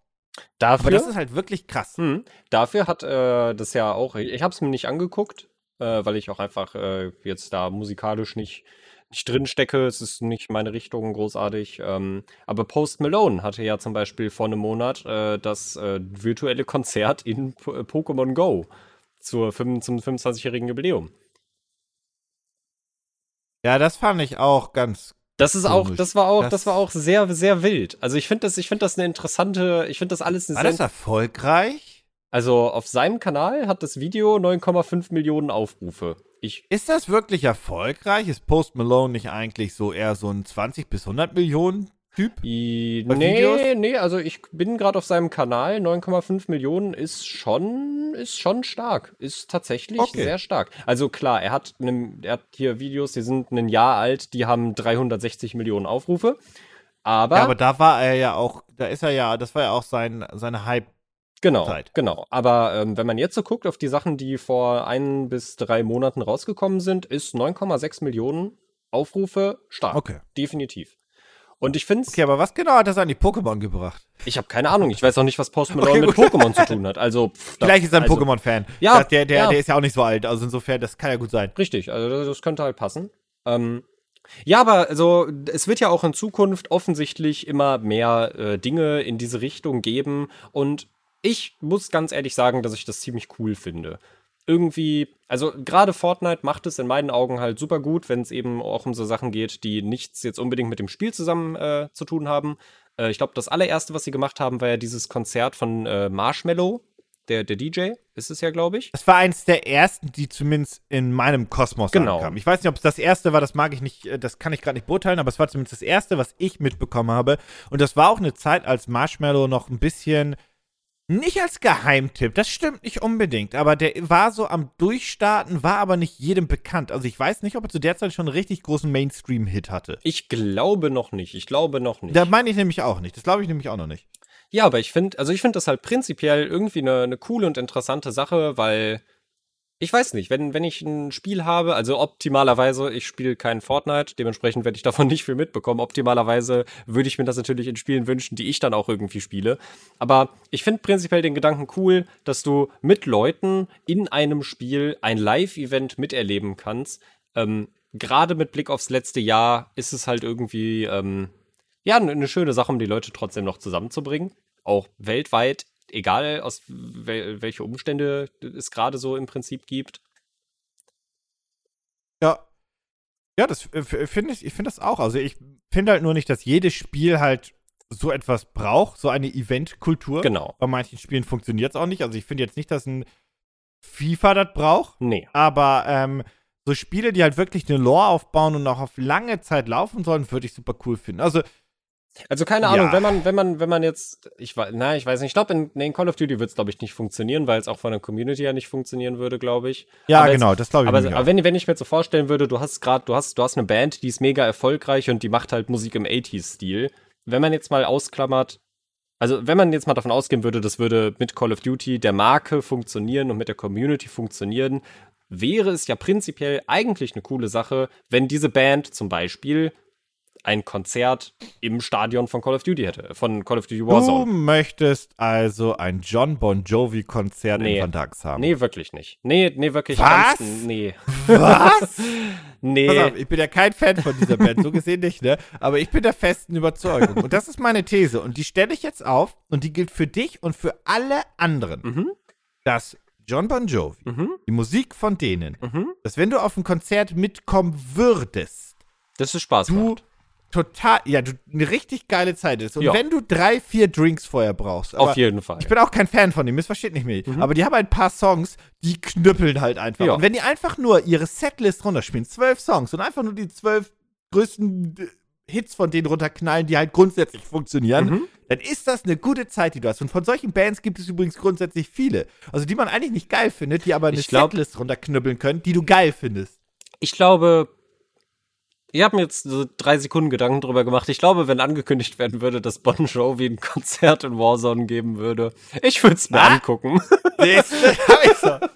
Dafür, Aber das ist halt wirklich krass. Hm. Dafür hat äh, das ja auch, ich habe es mir nicht angeguckt, äh, weil ich auch einfach äh, jetzt da musikalisch nicht, nicht drin stecke. Es ist nicht meine Richtung großartig. Ähm, aber Post Malone hatte ja zum Beispiel vor einem Monat äh, das äh, virtuelle Konzert in P äh, Pokémon Go zur, fünf- zum 25-jährigen Jubiläum. Ja, das fand ich auch ganz. Das ist auch, das war auch, Das- das, war auch sehr, sehr wild. Also ich finde das, ich finde das eine interessante, ich finde das alles eine War das erfolgreich? Also auf seinem Kanal hat das Video 9,5 Millionen Aufrufe. Ich, Ist das wirklich erfolgreich? Ist Post Malone nicht eigentlich so eher so ein 20 bis 100 Millionen Typ? i, nee, Videos? nee, also ich bin gerade auf seinem Kanal. 9,5 Millionen ist schon, ist schon stark. Ist tatsächlich Okay. sehr stark. Also klar, er hat, ne, er hat hier Videos, die sind ein Jahr alt, die haben 360 Millionen Aufrufe. Aber, Ja, aber da war er ja auch, da ist er ja, das war ja auch sein, seine Hype. genau, Zeit. genau. Aber ähm, wenn man jetzt so guckt auf die Sachen, die vor ein bis drei Monaten rausgekommen sind, ist 9,6 Millionen Aufrufe stark. Okay. Definitiv. Und ich finde es, Okay, aber was genau hat das an die Pokémon gebracht? ich habe keine Ahnung, ich weiß auch nicht, was Post Malone Okay, mit. Pokémon zu tun hat. Also, pff, Vielleicht ist er ein also, Pokémon-Fan. Ja, Das- Der, der, ja. der ist ja auch nicht so alt. Also insofern, das kann ja gut sein. Richtig, also das, das könnte halt passen. Ähm, ja, aber also es wird ja auch in Zukunft offensichtlich immer mehr äh, Dinge in diese Richtung geben und ich muss ganz ehrlich sagen, dass ich das ziemlich cool finde. Irgendwie, also gerade Fortnite macht es in meinen Augen halt super gut, wenn es eben auch um so Sachen geht, die nichts jetzt unbedingt mit dem Spiel zusammen äh, zu tun haben. Äh, ich glaube, das allererste, was sie gemacht haben, war ja dieses Konzert von äh, Marshmallow, der, der DJ, ist es ja, glaube ich. Das war eins der ersten, die zumindest in meinem Kosmos Genau. ankamen. Ich weiß nicht, ob es das erste war, das mag ich nicht, äh, das kann ich gerade nicht beurteilen, aber es war zumindest das erste, was ich mitbekommen habe. Und das war auch eine Zeit, als Marshmallow noch ein bisschen nicht als Geheimtipp, das stimmt nicht unbedingt, aber der war so am Durchstarten, war aber nicht jedem bekannt. Also ich weiß nicht, ob er zu der Zeit schon einen richtig großen Mainstream-Hit hatte. Ich glaube noch nicht. Ich glaube noch nicht. Da meine ich nämlich auch nicht. Das glaube ich nämlich auch noch nicht. Ja, aber ich finde, also ich finde das halt prinzipiell irgendwie eine, eine coole und interessante Sache, weil ich weiß nicht, wenn, wenn ich ein Spiel habe, also optimalerweise, ich spiele kein Fortnite, dementsprechend werde ich davon nicht viel mitbekommen. Optimalerweise würde ich mir das natürlich in Spielen wünschen, die ich dann auch irgendwie spiele. Aber ich finde prinzipiell den Gedanken cool, dass du mit Leuten in einem Spiel ein Live-Event miterleben kannst. Ähm, Gerade mit Blick aufs letzte Jahr ist es halt irgendwie, ähm, ja, eine schöne Sache, um die Leute trotzdem noch zusammenzubringen. Auch weltweit, egal aus wel welche Umstände es gerade so im Prinzip gibt. Ja. Ja, das äh, finde ich, ich finde das auch. Also ich finde halt nur nicht, dass jedes Spiel halt so etwas braucht, so eine Eventkultur. Genau. Bei manchen Spielen funktioniert es auch nicht. Also ich finde jetzt nicht, dass ein FIFA das braucht, Nee. aber ähm, so Spiele, die halt wirklich eine Lore aufbauen und auch auf lange Zeit laufen sollen, würde ich super cool finden. Also Also keine Ja. Ahnung, wenn man, wenn man, wenn man jetzt, ich weiß, na, ich weiß nicht, ich glaube, in, in Call of Duty wird es, glaube ich, nicht funktionieren, weil es auch von der Community ja nicht funktionieren würde, glaube ich. ja, Aber jetzt- genau, das glaube ich Aber, aber wenn, wenn ich mir jetzt so vorstellen würde, du hast gerade, du hast, du hast eine Band, die ist mega erfolgreich und die macht halt Musik im 80s-Stil. Wenn man jetzt mal ausklammert, also wenn man jetzt mal davon ausgehen würde, das würde mit Call of Duty der Marke funktionieren und mit der Community funktionieren, wäre es ja prinzipiell eigentlich eine coole Sache, wenn diese Band zum Beispiel ein Konzert im Stadion von Call of Duty hätte, von Call of Duty Du Warzone. möchtest also ein John Bon Jovi Konzert Nee. in Van Dags haben. Nee, wirklich nicht. Nee, nee, wirklich Was? ganz, nee. Was? Nee. Pass auf, ich bin ja kein Fan von dieser Band, so gesehen nicht, ne? Aber ich bin der festen Überzeugung. Und das ist meine These. Und die stelle ich jetzt auf und die gilt für dich und für alle anderen. Mhm. dass John Bon Jovi, Mhm. die Musik von denen, Mhm. dass wenn du auf ein Konzert mitkommen würdest, Das ist Spaß du macht. Total, ja, du eine richtig geile Zeit ist. Und Ja. wenn du drei, vier Drinks vorher brauchst, Auf jeden Fall. ich bin auch kein Fan von dem, missversteht nicht mehr. Aber die haben ein paar Songs, die knüppeln halt einfach. Ja. Und wenn die einfach nur ihre Setlist runterspielen, zwölf Songs und einfach nur die zwölf größten äh, Hits von denen runterknallen, die halt grundsätzlich funktionieren, Mhm. dann ist das eine gute Zeit, die du hast. Und von solchen Bands gibt es übrigens grundsätzlich viele. Also die man eigentlich nicht geil findet, die aber eine glaub- Setlist runterknüppeln können, die du geil findest. Ich glaube, ich habe mir jetzt so drei Sekunden Gedanken drüber gemacht. Ich glaube, wenn angekündigt werden würde, dass Bon Jovi ein Konzert in Warzone geben würde, ich würde es mir Ah. angucken.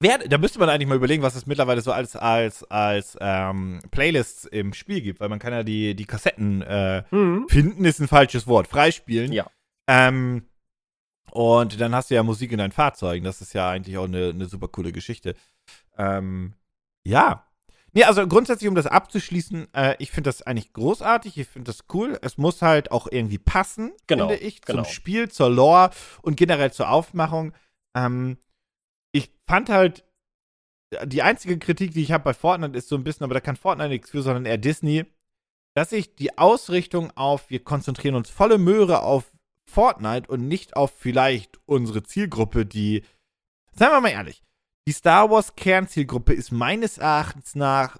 Wer, da müsste man eigentlich mal überlegen, was es mittlerweile so als, als, als ähm, Playlists im Spiel gibt, weil man kann ja die, die Kassetten äh, Mhm. finden, ist ein falsches Wort, freispielen. Ja. Ähm, und dann hast du ja Musik in deinen Fahrzeugen. Das ist ja eigentlich auch eine, eine super coole Geschichte. Ähm, ja. Nee, also grundsätzlich, um das abzuschließen, äh, ich finde das eigentlich großartig. Ich finde das cool. Es muss halt auch irgendwie passen, Genau, finde ich, genau. zum Spiel, zur Lore und generell zur Aufmachung. Ähm, ich fand halt, die einzige Kritik, die ich habe bei Fortnite, ist so ein bisschen, aber da kann Fortnite nichts für, sondern eher Disney, dass ich die Ausrichtung auf, wir konzentrieren uns volle Möhre auf Fortnite und nicht auf vielleicht unsere Zielgruppe, die, seien wir mal ehrlich, die Star Wars Kernzielgruppe ist meines Erachtens nach,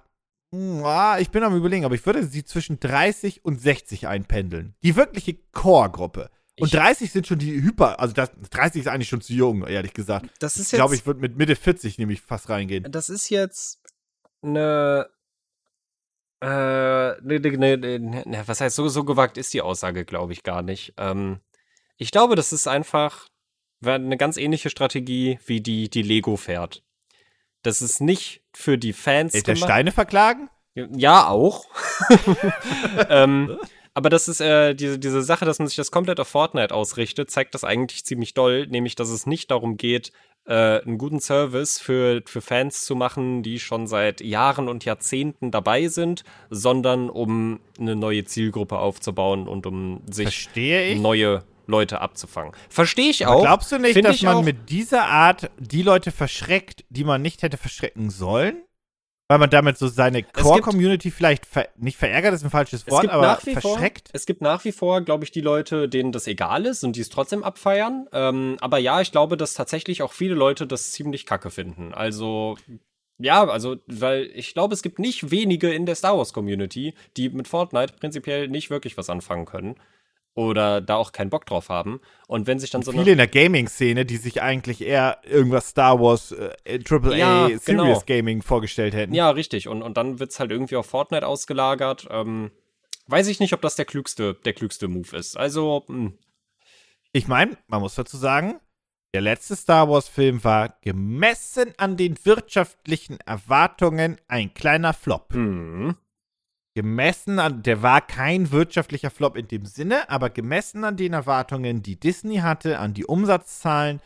hm, ah, ich bin am überlegen, aber ich würde sie zwischen 30 und 60 einpendeln. Die wirkliche Core-Gruppe. Und Ich- 30 sind schon die Hyper, also das, 30 ist eigentlich schon zu jung, ehrlich gesagt. Das ist Ich glaube, ich würde mit Mitte 40 nämlich fast reingehen. das ist jetzt eine äh, ne, ne, ne, ne, was heißt, so, so gewagt ist die Aussage, glaube ich, gar nicht. Ähm, ich glaube, das ist einfach eine ganz ähnliche Strategie, wie die, die Lego fährt. Das ist nicht für die Fans Ey, der gemacht. Steine verklagen? Ja, auch. ähm, aber das ist äh, diese, diese Sache, dass man sich das komplett auf Fortnite ausrichtet, zeigt das eigentlich ziemlich doll, nämlich dass es nicht darum geht, äh, einen guten Service für, für Fans zu machen, die schon seit Jahren und Jahrzehnten dabei sind, sondern um eine neue Zielgruppe aufzubauen und um sich neue Leute abzufangen. Verstehe ich Aber auch. glaubst du nicht, dass man mit dieser Art die Leute verschreckt, die man nicht hätte verschrecken sollen? Weil man damit so seine Core-Community vielleicht ver nicht verärgert, ist ein falsches Es Wort, aber verschreckt? Vor, es gibt nach wie vor, glaube ich, die Leute, denen das egal ist und die es trotzdem abfeiern. Ähm, aber ja, ich glaube, dass tatsächlich auch viele Leute das ziemlich kacke finden. Also, ja, also, weil ich glaube, es gibt nicht wenige in der Star Wars Community, die mit Fortnite prinzipiell nicht wirklich was anfangen können. Oder da auch keinen Bock drauf haben. Und wenn sich dann so. Viele in der Gaming-Szene, die sich eigentlich eher irgendwas Star Wars äh, AAA Ja, Serious genau. Gaming vorgestellt hätten. Ja, richtig. Und, und dann wird's halt irgendwie auf Fortnite ausgelagert. Ähm, weiß ich nicht, ob das der klügste, der klügste Move ist. Also, hm, Ich meine, man muss dazu sagen, der letzte Star Wars-Film war gemessen an den wirtschaftlichen Erwartungen ein kleiner Flop. hm. Gemessen an, der war kein wirtschaftlicher Flop in dem Sinne, aber gemessen an den Erwartungen, die Disney hatte, an die Umsatzzahlen,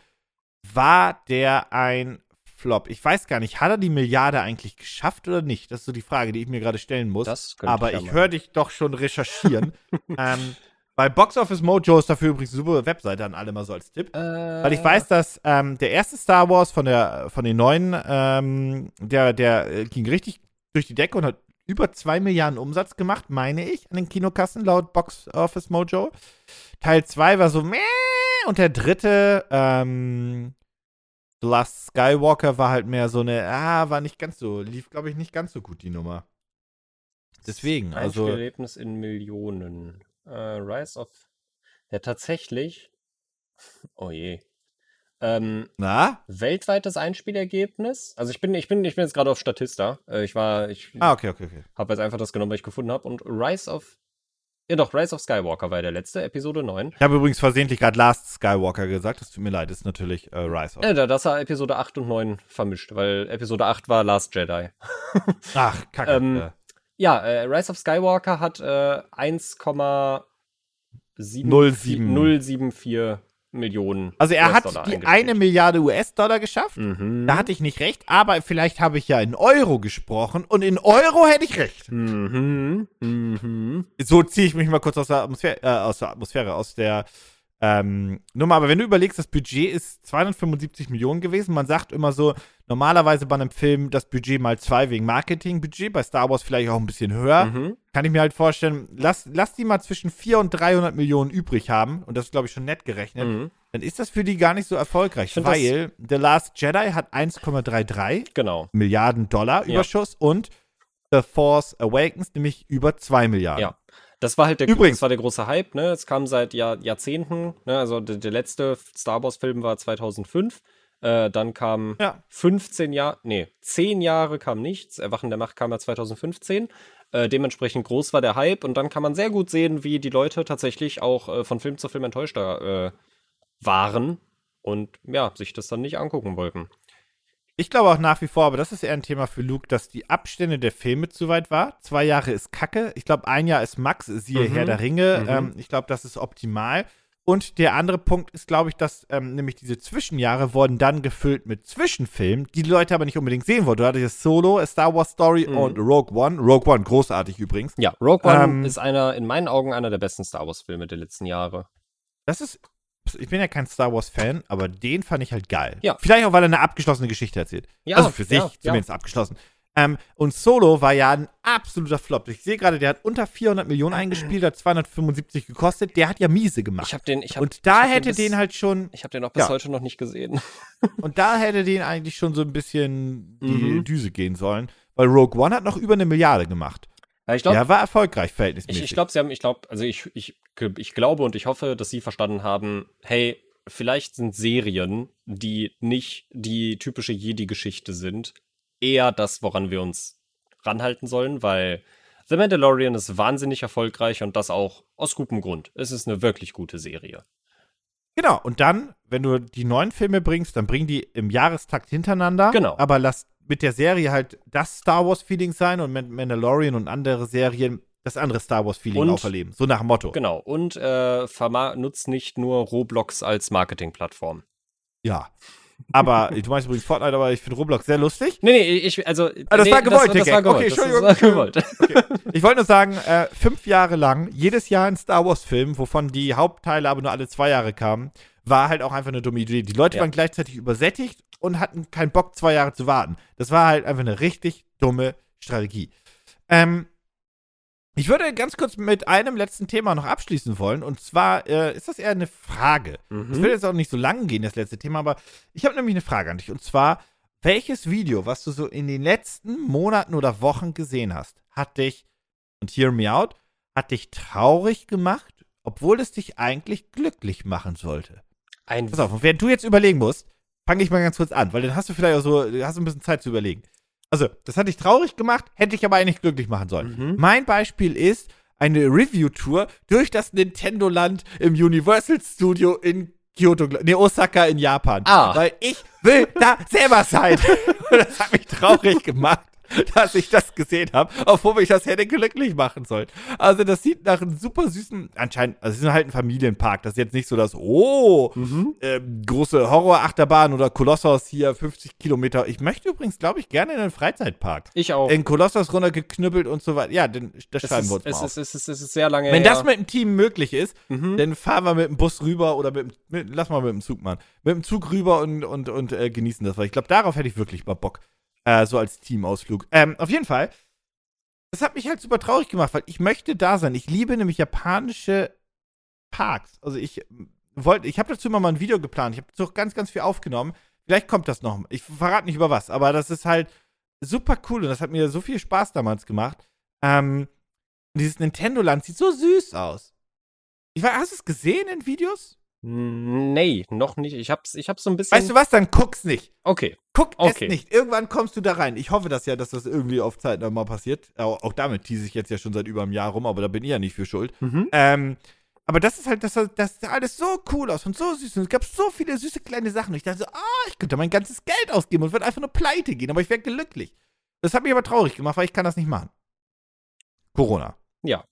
war der ein Flop. Ich weiß gar nicht, hat er die Milliarde eigentlich geschafft oder nicht? Das ist so die Frage, die ich mir gerade stellen muss. Das aber ich ich höre dich doch schon recherchieren. ähm, bei Box Office Mojo ist dafür übrigens eine super Webseite an alle mal so als Tipp. Weil ich weiß, dass ähm, der erste Star Wars von, der, von den neuen, ähm, der, der äh, ging richtig durch die Decke und hat über 2 Milliarden Umsatz gemacht, meine ich, an den Kinokassen laut Box Office Mojo. Teil 2 war so meh und der dritte, ähm, The Last Skywalker war halt mehr so eine, ah, war nicht ganz so, lief, glaube ich, nicht ganz so gut, die Nummer. Deswegen, also. Erlebnis in Millionen. Äh, Rise of. Ja, tatsächlich. Oh je. Ähm, Na? weltweites Einspielergebnis. Also ich bin, ich bin, ich bin jetzt gerade auf Statista. Äh, ich war, ich Ah, okay, okay, okay. habe jetzt einfach das genommen, was ich gefunden habe. Und Rise of. Ja doch, Rise of Skywalker war der letzte, Episode 9. Ich habe übrigens versehentlich gerade Last Skywalker gesagt, das tut mir leid, ist natürlich äh, Rise of. Da, das war Episode 8 und 9 vermischt, weil Episode 8 war Last Jedi. Ach, kacke. Ähm, ja. Ja, äh, Rise of Skywalker hat äh, 1,074 074 Millionen. Also er hat die eine Milliarde US-Dollar geschafft. Mhm. Da hatte ich nicht recht, aber vielleicht habe ich ja in Euro gesprochen und in Euro hätte ich recht. Mhm. Mhm. So ziehe ich mich mal kurz aus der Atmosphäre, äh, aus der Atmosphäre, aus der Ähm, nur mal, aber wenn du überlegst, das Budget ist 275 Millionen gewesen. Man sagt immer so, normalerweise bei einem Film das Budget mal zwei wegen Marketingbudget, bei Star Wars vielleicht auch ein bisschen höher. Mhm. Kann ich mir halt vorstellen, lass, lass die mal zwischen 400 und 300 Millionen übrig haben, und das ist, glaube ich, schon nett gerechnet, Mhm. dann ist das für die gar nicht so erfolgreich, weil The Last Jedi hat 1,33 Genau. Milliarden Dollar Ja. Überschuss und The Force Awakens nämlich über 2 Milliarden. Ja. Das war halt der, Übrigens- das war der große Hype, ne? Es kam seit Jahr, Jahrzehnten, ne? Also der, der letzte Star Wars-Film war 2005. Äh, dann kam Ja. 15 Jahre, nee, 10 Jahre kam nichts. Erwachen der Macht kam ja 2015. Äh, dementsprechend groß war der Hype und dann kann man sehr gut sehen, wie die Leute tatsächlich auch äh, von Film zu Film enttäuschter äh, waren und ja, sich das dann nicht angucken wollten. Ich glaube auch nach wie vor, aber das ist eher ein Thema für Luke, dass die Abstände der Filme zu weit war. Zwei Jahre ist Kacke. Ich glaube, ein Jahr ist Max, siehe Mhm. Herr der Ringe. Mhm. Ähm, ich glaube, das ist optimal. Und der andere Punkt ist, glaube ich, dass ähm, nämlich diese Zwischenjahre wurden dann gefüllt mit Zwischenfilmen, die die Leute aber nicht unbedingt sehen wollten. Du hattest Solo, A Star Wars Story Mhm. und Rogue One. Rogue One, großartig übrigens. Ja, Rogue One Ähm, ist einer, in meinen Augen, einer der besten Star Wars-Filme der letzten Jahre. Das ist, ich bin ja kein Star Wars-Fan, aber den fand ich halt geil. Ja. Vielleicht auch, weil er eine abgeschlossene Geschichte erzählt. Ja, also für sich ja, zumindest abgeschlossen. Ähm, und Solo war ja ein absoluter Flop. Ich sehe gerade, der hat unter 400 Millionen eingespielt, hat 275 gekostet. Der hat ja miese gemacht. Ich habe den, ich hab, und da ich hab hätte bis, den halt schon, Ich habe den auch bis Ja. heute noch nicht gesehen. und da hätte den eigentlich schon so ein bisschen die Mhm. Düse gehen sollen. Weil Rogue One hat noch über eine Milliarde gemacht. Ja, ich glaube, Der war erfolgreich, ich, verhältnismäßig. ich glaube, sie haben, ich glaube, also ich, ich, ich glaube und ich hoffe, dass sie verstanden haben, hey, vielleicht sind Serien, die nicht die typische Jedi-Geschichte sind, eher das, woran wir uns ranhalten sollen, weil The Mandalorian ist wahnsinnig erfolgreich und das auch aus gutem Grund. Es ist eine wirklich gute Serie. Genau, und dann, wenn du die neuen Filme bringst, dann bring die im Jahrestakt hintereinander. Genau. Aber lass mit der Serie halt das Star Wars-Feeling sein und mit Mandalorian und andere Serien das andere Star Wars-Feeling Und- auferleben. So nach dem Motto. Genau. Und äh, nutzt nicht nur Roblox als Marketingplattform. Ja. Aber du meinst übrigens Fortnite, aber ich finde Roblox sehr lustig. Nee, nee, ich, also. Ah, das nee, war gewollt, das, das war gewollt. Okay, das Entschuldigung. war gewollt. Ich wollte nur sagen, äh, fünf Jahre lang, jedes Jahr ein Star Wars-Film, wovon die Hauptteile aber nur alle zwei Jahre kamen, war halt auch einfach eine dumme Idee. Die Leute Ja. waren gleichzeitig übersättigt und hatten keinen Bock, zwei Jahre zu warten. Das war halt einfach eine richtig dumme Strategie. Ähm, ich würde ganz kurz mit einem letzten Thema noch abschließen wollen. Und zwar äh, ist das eher eine Frage. Es Mhm. wird jetzt auch nicht so lang gehen, das letzte Thema, aber ich habe nämlich eine Frage an dich. Und zwar, welches Video, was du so in den letzten Monaten oder Wochen gesehen hast, hat dich, und hear me out, hat dich traurig gemacht, obwohl es dich eigentlich glücklich machen sollte? Ein Pass auf, und während du jetzt überlegen musst, fange ich mal ganz kurz an, weil dann hast du vielleicht auch so, hast du ein bisschen Zeit zu überlegen. Also, das hat dich traurig gemacht, hätte ich aber eigentlich glücklich machen sollen. Mhm. Mein Beispiel ist eine Review-Tour durch das Nintendo-Land im Universal Studio in Kyoto, nee, Osaka in Japan. Ah. Weil ich will da selber sein. Und das hat mich traurig gemacht, dass ich das gesehen habe, obwohl mich das hätte glücklich machen sollen. Also das sieht nach einem super süßen, anscheinend, also es ist halt ein Familienpark. Das ist jetzt nicht so das, oh, Mhm. ähm, große Horror-Achterbahn oder Kolossos hier 50 Kilometer. Ich möchte übrigens, glaube ich, gerne in einen Freizeitpark. Ich auch. In Kolossos runtergeknüppelt und so weiter. Ja, denn, das es, schreiben ist, wir uns es, mal auf. ist, es, ist, es ist sehr lange Wenn her. das mit dem Team möglich ist, Mhm. dann fahren wir mit dem Bus rüber oder mit, dem- mit lass mal mit dem Zug machen. Mit dem Zug rüber und, und, und äh, genießen das, weil ich glaube, darauf hätte ich wirklich mal Bock. Äh, so als Teamausflug. Ähm, auf jeden Fall. Das hat mich halt super traurig gemacht, weil ich möchte da sein. Ich liebe nämlich japanische Parks. Also ich wollte, ich habe dazu immer mal ein Video geplant. Ich habe so ganz, ganz viel aufgenommen. Vielleicht kommt das noch. Ich verrate nicht über was, aber das ist halt super cool und das hat mir so viel Spaß damals gemacht. Ähm, dieses Nintendo-Land sieht so süß aus. Ich weiß, hast du es gesehen in Videos? Nee, noch nicht. Ich hab's, ich hab's so ein bisschen. Weißt du was? Dann guck's nicht. Okay. Guck Okay. es nicht. Irgendwann kommst du da rein. Ich hoffe das ja, dass das irgendwie auf Zeit nochmal passiert. Auch, auch damit tease ich jetzt ja schon seit über einem Jahr rum, aber da bin ich ja nicht für schuld. Mhm. Ähm, aber das ist halt, das, das sah alles so cool aus und so süß. Und es gab so viele süße kleine Sachen. Und ich dachte so, ah, ich könnte mein ganzes Geld ausgeben und würde einfach nur pleite gehen, aber ich wäre glücklich. Das hat mich aber traurig gemacht, weil ich kann das nicht machen. Corona. Ja.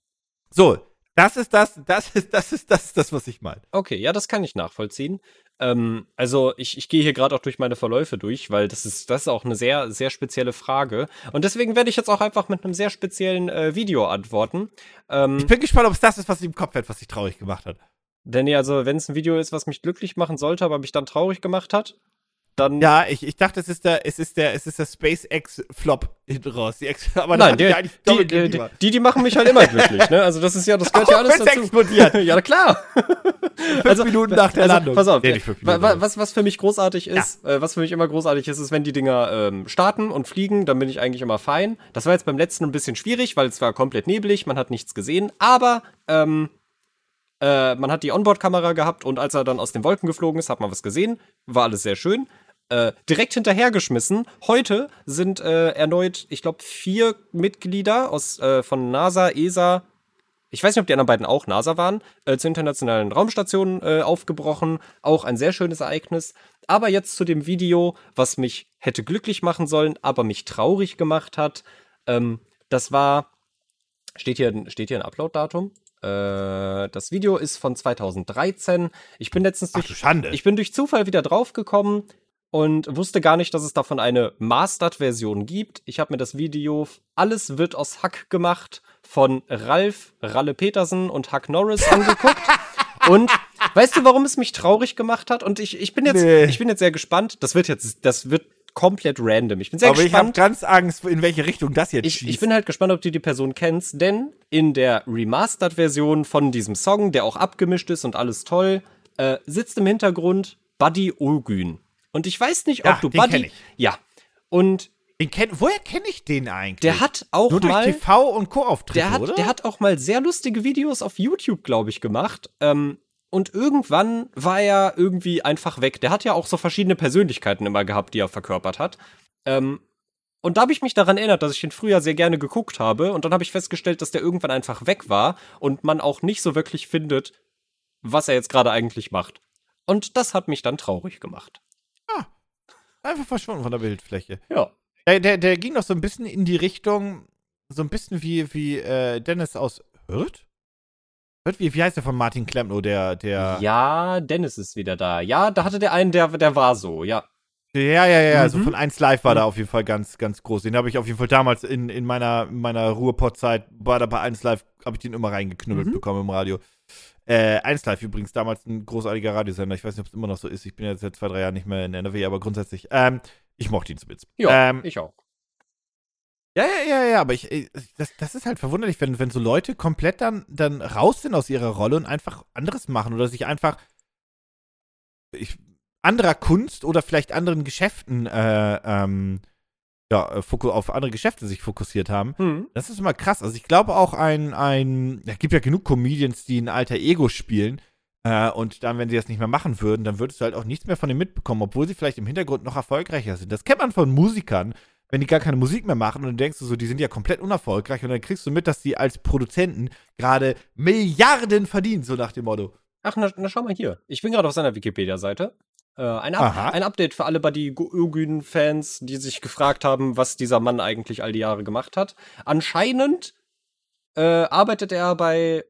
So, das ist das, das ist, das ist, das ist das, was ich meine. Okay, ja, das kann ich nachvollziehen. Ähm, also ich, ich gehe hier gerade auch durch meine Verläufe durch, weil das ist, das ist auch eine sehr, sehr spezielle Frage. Und deswegen werde ich jetzt auch einfach mit einem sehr speziellen äh, Video antworten. Ähm, Ich bin gespannt, ob es das ist, was ich im Kopf hat, was dich traurig gemacht hat. Denn nee, also wenn es ein Video ist, was mich glücklich machen sollte, aber mich dann traurig gemacht hat, dann. Ja, ich, ich dachte, es ist der, es ist der, es ist der SpaceX-Flop hinten raus. Die Ex aber Nein, die, die, die, die, die, machen mich halt immer glücklich, ne? Also das ist ja, das gehört ja alles dazu. explodiert. ja, klar. Fünf also, Minuten nach der also, Landung. Pass auf, nee, was, was für mich großartig ist, ja. äh, was für mich immer großartig ist, ist, wenn die Dinger ähm, starten und fliegen, dann bin ich eigentlich immer fein. Das war jetzt beim letzten ein bisschen schwierig, weil es war komplett neblig, man hat nichts gesehen, aber ähm, äh, man hat die Onboard-Kamera gehabt und als er dann aus den Wolken geflogen ist, hat man was gesehen. War alles sehr schön. Äh, direkt hinterhergeschmissen. Heute sind äh, erneut, ich glaube, vier Mitglieder aus, äh, von NASA, ESA, ich weiß nicht, ob die anderen beiden auch NASA waren, äh, zur internationalen Raumstation äh, aufgebrochen. Auch ein sehr schönes Ereignis. Aber jetzt zu dem Video, was mich hätte glücklich machen sollen, aber mich traurig gemacht hat. Ähm, das war, steht hier, steht hier ein Upload-Datum? Äh, das Video ist von 2013. Ich bin letztens durch, Schande. ich bin durch Zufall wieder draufgekommen und wusste gar nicht, dass es davon eine Mastered-Version gibt. Ich habe mir das Video Alles wird aus Hack gemacht von Ralf Ralle Petersen und Huck Norris angeguckt. und weißt du, warum es mich traurig gemacht hat? Und ich, ich bin jetzt, nee. ich bin jetzt sehr gespannt. Das wird jetzt, das wird komplett random. Ich bin sehr Aber gespannt. Aber ich habe ganz Angst, in welche Richtung das jetzt ich, Ich bin halt gespannt, ob du die Person kennst, denn in der Remastered-Version von diesem Song, der auch abgemischt ist und alles toll, äh, sitzt im Hintergrund Buddy Olgün. Und ich weiß nicht, ob ja, du den Buddy. Ich. Ja. Und den kenn, woher kenne ich den eigentlich? Der hat auch Nur mal durch TV und Co-Auftritte, der hat, oder? Der hat auch mal sehr lustige Videos auf YouTube, glaube ich, gemacht. Ähm, und irgendwann war er irgendwie einfach weg. Der hat ja auch so verschiedene Persönlichkeiten immer gehabt, die er verkörpert hat. Ähm, und da habe ich mich daran erinnert, dass ich ihn früher sehr gerne geguckt habe. Und dann habe ich festgestellt, dass der irgendwann einfach weg war und man auch nicht so wirklich findet, was er jetzt gerade eigentlich macht. Und das hat mich dann traurig gemacht. Einfach verschwunden von der Bildfläche. Ja. Der, der, der ging doch so ein bisschen in die Richtung, so ein bisschen wie, wie äh, Dennis aus Hürth? Hört, wie, wie heißt der von Martin Klempno, der, der. Ja, Dennis ist wieder da. Ja, da hatte der einen, der, der war so, ja. Ja, ja, ja, also mhm. also von 1 Live war mhm. da auf jeden Fall ganz, ganz groß. Den habe ich auf jeden Fall damals in, in meiner, meiner Ruhrpott-Zeit, war da bei 1 Live, habe ich den immer reingeknüppelt mhm. bekommen im Radio. Äh, 1 Live übrigens, damals ein großartiger Radiosender. Ich weiß nicht, ob es immer noch so ist. Ich bin jetzt seit zwei, drei Jahren nicht mehr in NRW, aber grundsätzlich, ähm, ich mochte ihn zumindest. Ja, ähm, ich auch. Ja, ja, ja, ja, aber ich, das, das ist halt verwunderlich, wenn, wenn so Leute komplett dann, dann raus sind aus ihrer Rolle und einfach anderes machen oder sich einfach ich, anderer Kunst oder vielleicht anderen Geschäften, äh, ähm, ja, auf andere Geschäfte sich fokussiert haben. Mhm. Das ist immer krass. Also ich glaube auch ein, ein, es gibt ja genug Comedians, die ein alter Ego spielen. Äh, und dann, wenn sie das nicht mehr machen würden, dann würdest du halt auch nichts mehr von denen mitbekommen, obwohl sie vielleicht im Hintergrund noch erfolgreicher sind. Das kennt man von Musikern, wenn die gar keine Musik mehr machen und dann denkst du so, die sind ja komplett unerfolgreich und dann kriegst du mit, dass die als Produzenten gerade Milliarden verdienen, so nach dem Motto. Ach, na, na schau mal hier. Ich bin gerade auf seiner Wikipedia-Seite. Äh, ein, ein, Update für alle Buddy Ögün-Fans, die sich gefragt haben, was dieser Mann eigentlich all die Jahre gemacht hat. Anscheinend äh, arbeitet er bei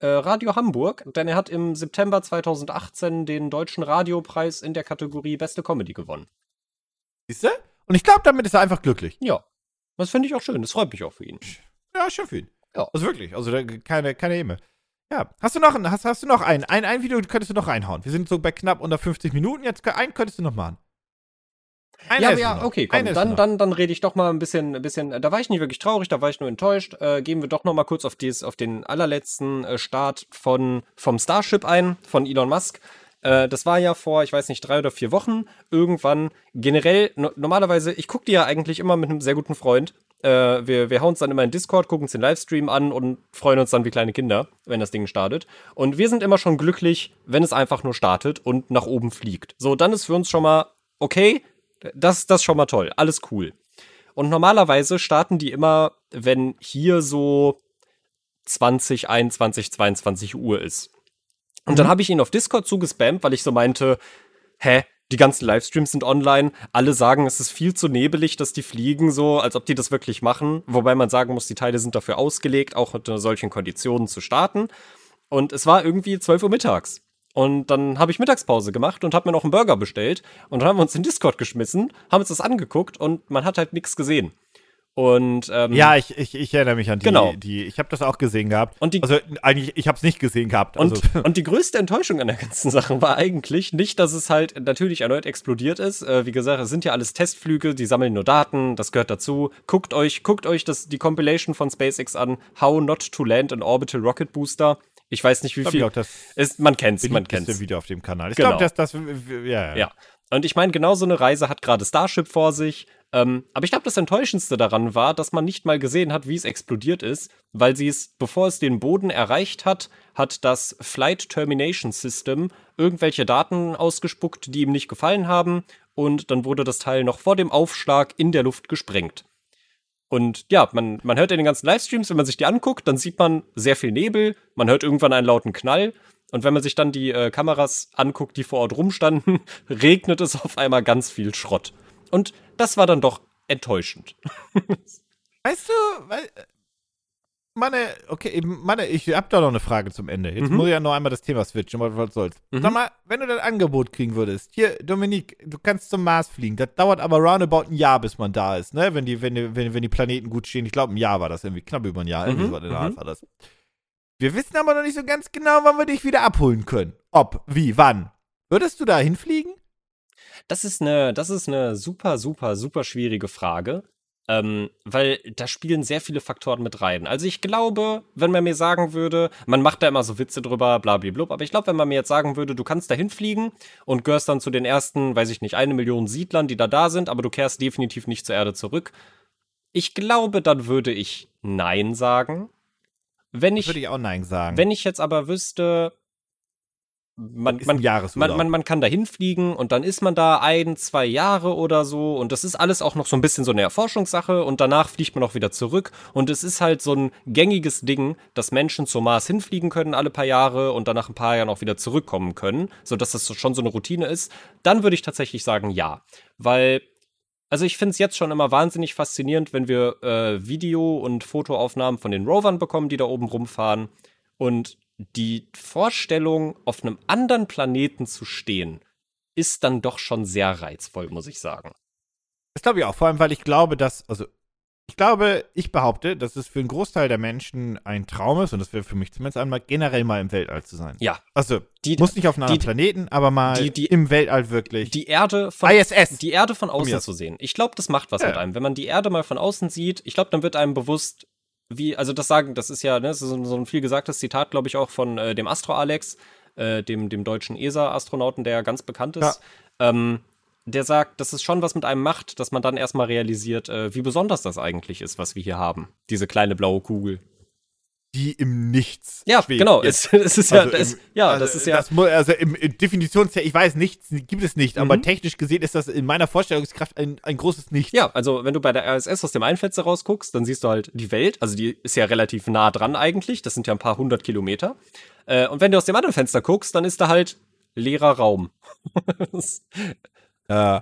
äh, Radio Hamburg, denn er hat im September 2018 den Deutschen Radiopreis in der Kategorie Beste Comedy gewonnen. Siehst du? Und ich glaube, damit ist er einfach glücklich. Ja. Das finde ich auch schön. Das freut mich auch für ihn. Ja, schön für ihn. Ja. Also wirklich. Also keine, keine Eme. Ja. Hast du noch, hast, hast du noch einen? Ein, ein Video könntest du noch reinhauen. Wir sind so bei knapp unter 50 Minuten. Jetzt einen könntest du noch machen. Einen ja, ja, okay, komm, dann, dann, dann rede ich doch mal ein bisschen, ein bisschen, da war ich nicht wirklich traurig, da war ich nur enttäuscht. Äh, gehen wir doch noch mal kurz auf, dies, auf den allerletzten äh, Start von, vom Starship ein, von Elon Musk. Äh, das war ja vor, ich weiß nicht, drei oder vier Wochen irgendwann. Generell, no normalerweise, ich gucke die ja eigentlich immer mit einem sehr guten Freund. Äh, wir, wir hauen uns dann immer in Discord, gucken uns den Livestream an und freuen uns dann wie kleine Kinder, wenn das Ding startet. Und wir sind immer schon glücklich, wenn es einfach nur startet und nach oben fliegt. So, dann ist für uns schon mal okay, das, das ist schon mal toll, alles cool. Und normalerweise starten die immer, wenn hier so 20, 21, 22 Uhr ist. Und mhm. dann habe ich ihn auf Discord zugespammt, weil ich so meinte, hä, die ganzen Livestreams sind online. Alle sagen, es ist viel zu nebelig, dass die fliegen, so, als ob die das wirklich machen. Wobei man sagen muss, die Teile sind dafür ausgelegt, auch unter solchen Konditionen zu starten. Und es war irgendwie 12 Uhr mittags. Und dann habe ich Mittagspause gemacht und habe mir noch einen Burger bestellt. Und dann haben wir uns in Discord geschmissen, haben uns das angeguckt und man hat halt nichts gesehen. Und ähm, Ja, ich, ich, ich erinnere mich an die. Genau. die ich habe das auch gesehen gehabt. Und die- also eigentlich, ich habe es nicht gesehen gehabt. Also, Und, und die größte Enttäuschung an der ganzen Sache war eigentlich nicht, dass es halt natürlich erneut explodiert ist. Äh, wie gesagt, es sind ja alles Testflüge, die sammeln nur Daten, das gehört dazu. Guckt euch, guckt euch das, die Compilation von SpaceX an, How Not to Land an Orbital Rocket Booster. Ich weiß nicht, wie ich viel. glaube, das ist, man kennt's, man kennt's. Video auf dem Kanal. Ich Genau. glaube, dass das, ja, Ja. Und ich meine, genau so eine Reise hat gerade Starship vor sich. Ähm, aber ich glaube, das Enttäuschendste daran war, dass man nicht mal gesehen hat, wie es explodiert ist, weil sie es, bevor es den Boden erreicht hat, hat das Flight Termination System irgendwelche Daten ausgespuckt, die ihm nicht gefallen haben. Und dann wurde das Teil noch vor dem Aufschlag in der Luft gesprengt. Und ja, man, man hört in den ganzen Livestreams, wenn man sich die anguckt, dann sieht man sehr viel Nebel, man hört irgendwann einen lauten Knall. Und wenn man sich dann die äh, Kameras anguckt, die vor Ort rumstanden, regnet es auf einmal ganz viel Schrott. Und das war dann doch enttäuschend. Weißt du, weil, äh, Manne, okay, Manne, ich hab da noch eine Frage zum Ende. Jetzt Mhm. muss ich ja noch einmal das Thema switchen, was soll's. Mhm. Sag mal, wenn du das Angebot kriegen würdest, hier, Dominik, du kannst zum Mars fliegen. Das dauert aber roundabout ein Jahr, bis man da ist, ne? Wenn die, wenn die, wenn, wenn die Planeten gut stehen. Ich glaube, ein Jahr war das irgendwie, knapp über ein Jahr. Irgendwie Mhm, so in der mhm. Art war das. Wir wissen aber noch nicht so ganz genau, wann wir dich wieder abholen können. Ob, wie, wann. Würdest du da hinfliegen? Das ist eine, das ist eine super, super, super schwierige Frage. Ähm, weil da spielen sehr viele Faktoren mit rein. Also ich glaube, wenn man mir sagen würde, man macht da immer so Witze drüber, blablablub, aber ich glaube, wenn man mir jetzt sagen würde, du kannst da hinfliegen und gehörst dann zu den ersten, weiß ich nicht, eine Million Siedlern, die da da sind, aber du kehrst definitiv nicht zur Erde zurück. Ich glaube, dann würde ich Nein sagen. Wenn ich, Würde ich auch Nein sagen. wenn ich jetzt aber wüsste, man, man, man, man, man kann da hinfliegen und dann ist man da ein, zwei Jahre oder so und das ist alles auch noch so ein bisschen so eine Erforschungssache und danach fliegt man auch wieder zurück und es ist halt so ein gängiges Ding, dass Menschen zum Mars hinfliegen können alle paar Jahre und dann nach ein paar Jahren auch wieder zurückkommen können, sodass das schon so eine Routine ist, dann würde ich tatsächlich sagen ja, weil also ich finde es jetzt schon immer wahnsinnig faszinierend, wenn wir äh, Video- und Fotoaufnahmen von den Rovern bekommen, die da oben rumfahren und die Vorstellung, auf einem anderen Planeten zu stehen, ist dann doch schon sehr reizvoll, muss ich sagen. Das glaube ich auch, vor allem, weil ich glaube, dass, also, ich glaube, ich behaupte, dass es für einen Großteil der Menschen ein Traum ist, und das wäre für mich zumindest einmal, generell mal im Weltall zu sein. Ja. Also, Die, muss nicht auf einem die- anderen Planeten, aber mal die- die- im Weltall wirklich. die Erde von ISS. die Erde von außen aus. zu sehen. Ich glaube, das macht was Ja. mit einem. Wenn man die Erde mal von außen sieht, ich glaube, dann wird einem bewusst, wie, also das sagen, das ist ja, ne, das ist so ein viel gesagtes Zitat, glaube ich, auch von äh, dem Astro Alex, äh, dem, dem deutschen ESA-Astronauten, der ja ganz bekannt ist. Ähm, der sagt, dass es schon was mit einem macht, dass man dann erstmal realisiert, äh, wie besonders das eigentlich ist, was wir hier haben. Diese kleine blaue Kugel. die im Nichts. Ja, schwebt. genau. Es, es ist ja, Also das, im- ja, also das ist ja. Das, also im, im ich weiß, nichts gibt es nicht, aber Mhm. technisch gesehen ist das in meiner Vorstellungskraft ein, ein großes Nichts. Ja, also wenn du bei der RSS aus dem Einfenster rausguckst, dann siehst du halt die Welt. Also die ist ja relativ nah dran eigentlich. Das sind ja ein paar hundert Kilometer. Äh, und wenn du aus dem anderen Fenster guckst, dann ist da halt leerer Raum. Äh,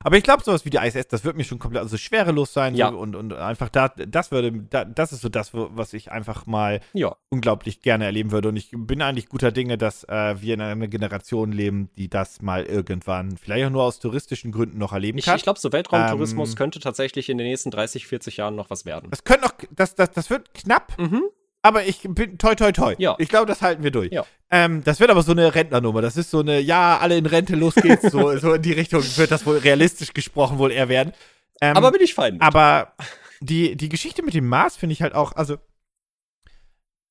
aber ich glaube, sowas wie die ISS, das wird mir schon komplett, also schwerelos sein. Ja. Und, und einfach da, das würde, da, das ist so das, was ich einfach mal ja, unglaublich gerne erleben würde. Und ich bin eigentlich guter Dinge, dass äh, wir in einer Generation leben, die das mal irgendwann, vielleicht auch nur aus touristischen Gründen noch erleben ich, kann. ich glaube, so Weltraumtourismus Ähm, könnte tatsächlich in den nächsten 30, 40 Jahren noch was werden. das könnte noch, das, das, das wird knapp, Mhm. Aber ich bin toi toi toi. Ja. Ich glaube, das halten wir durch. Ja. Ähm, das wird aber so eine Rentnernummer. Das ist so eine, ja, alle in Rente, los geht's. so, so in die Richtung wird das wohl realistisch gesprochen wohl eher werden. Ähm, Aber bin ich fein. mit. Aber die, die Geschichte mit dem Mars finde ich halt auch, also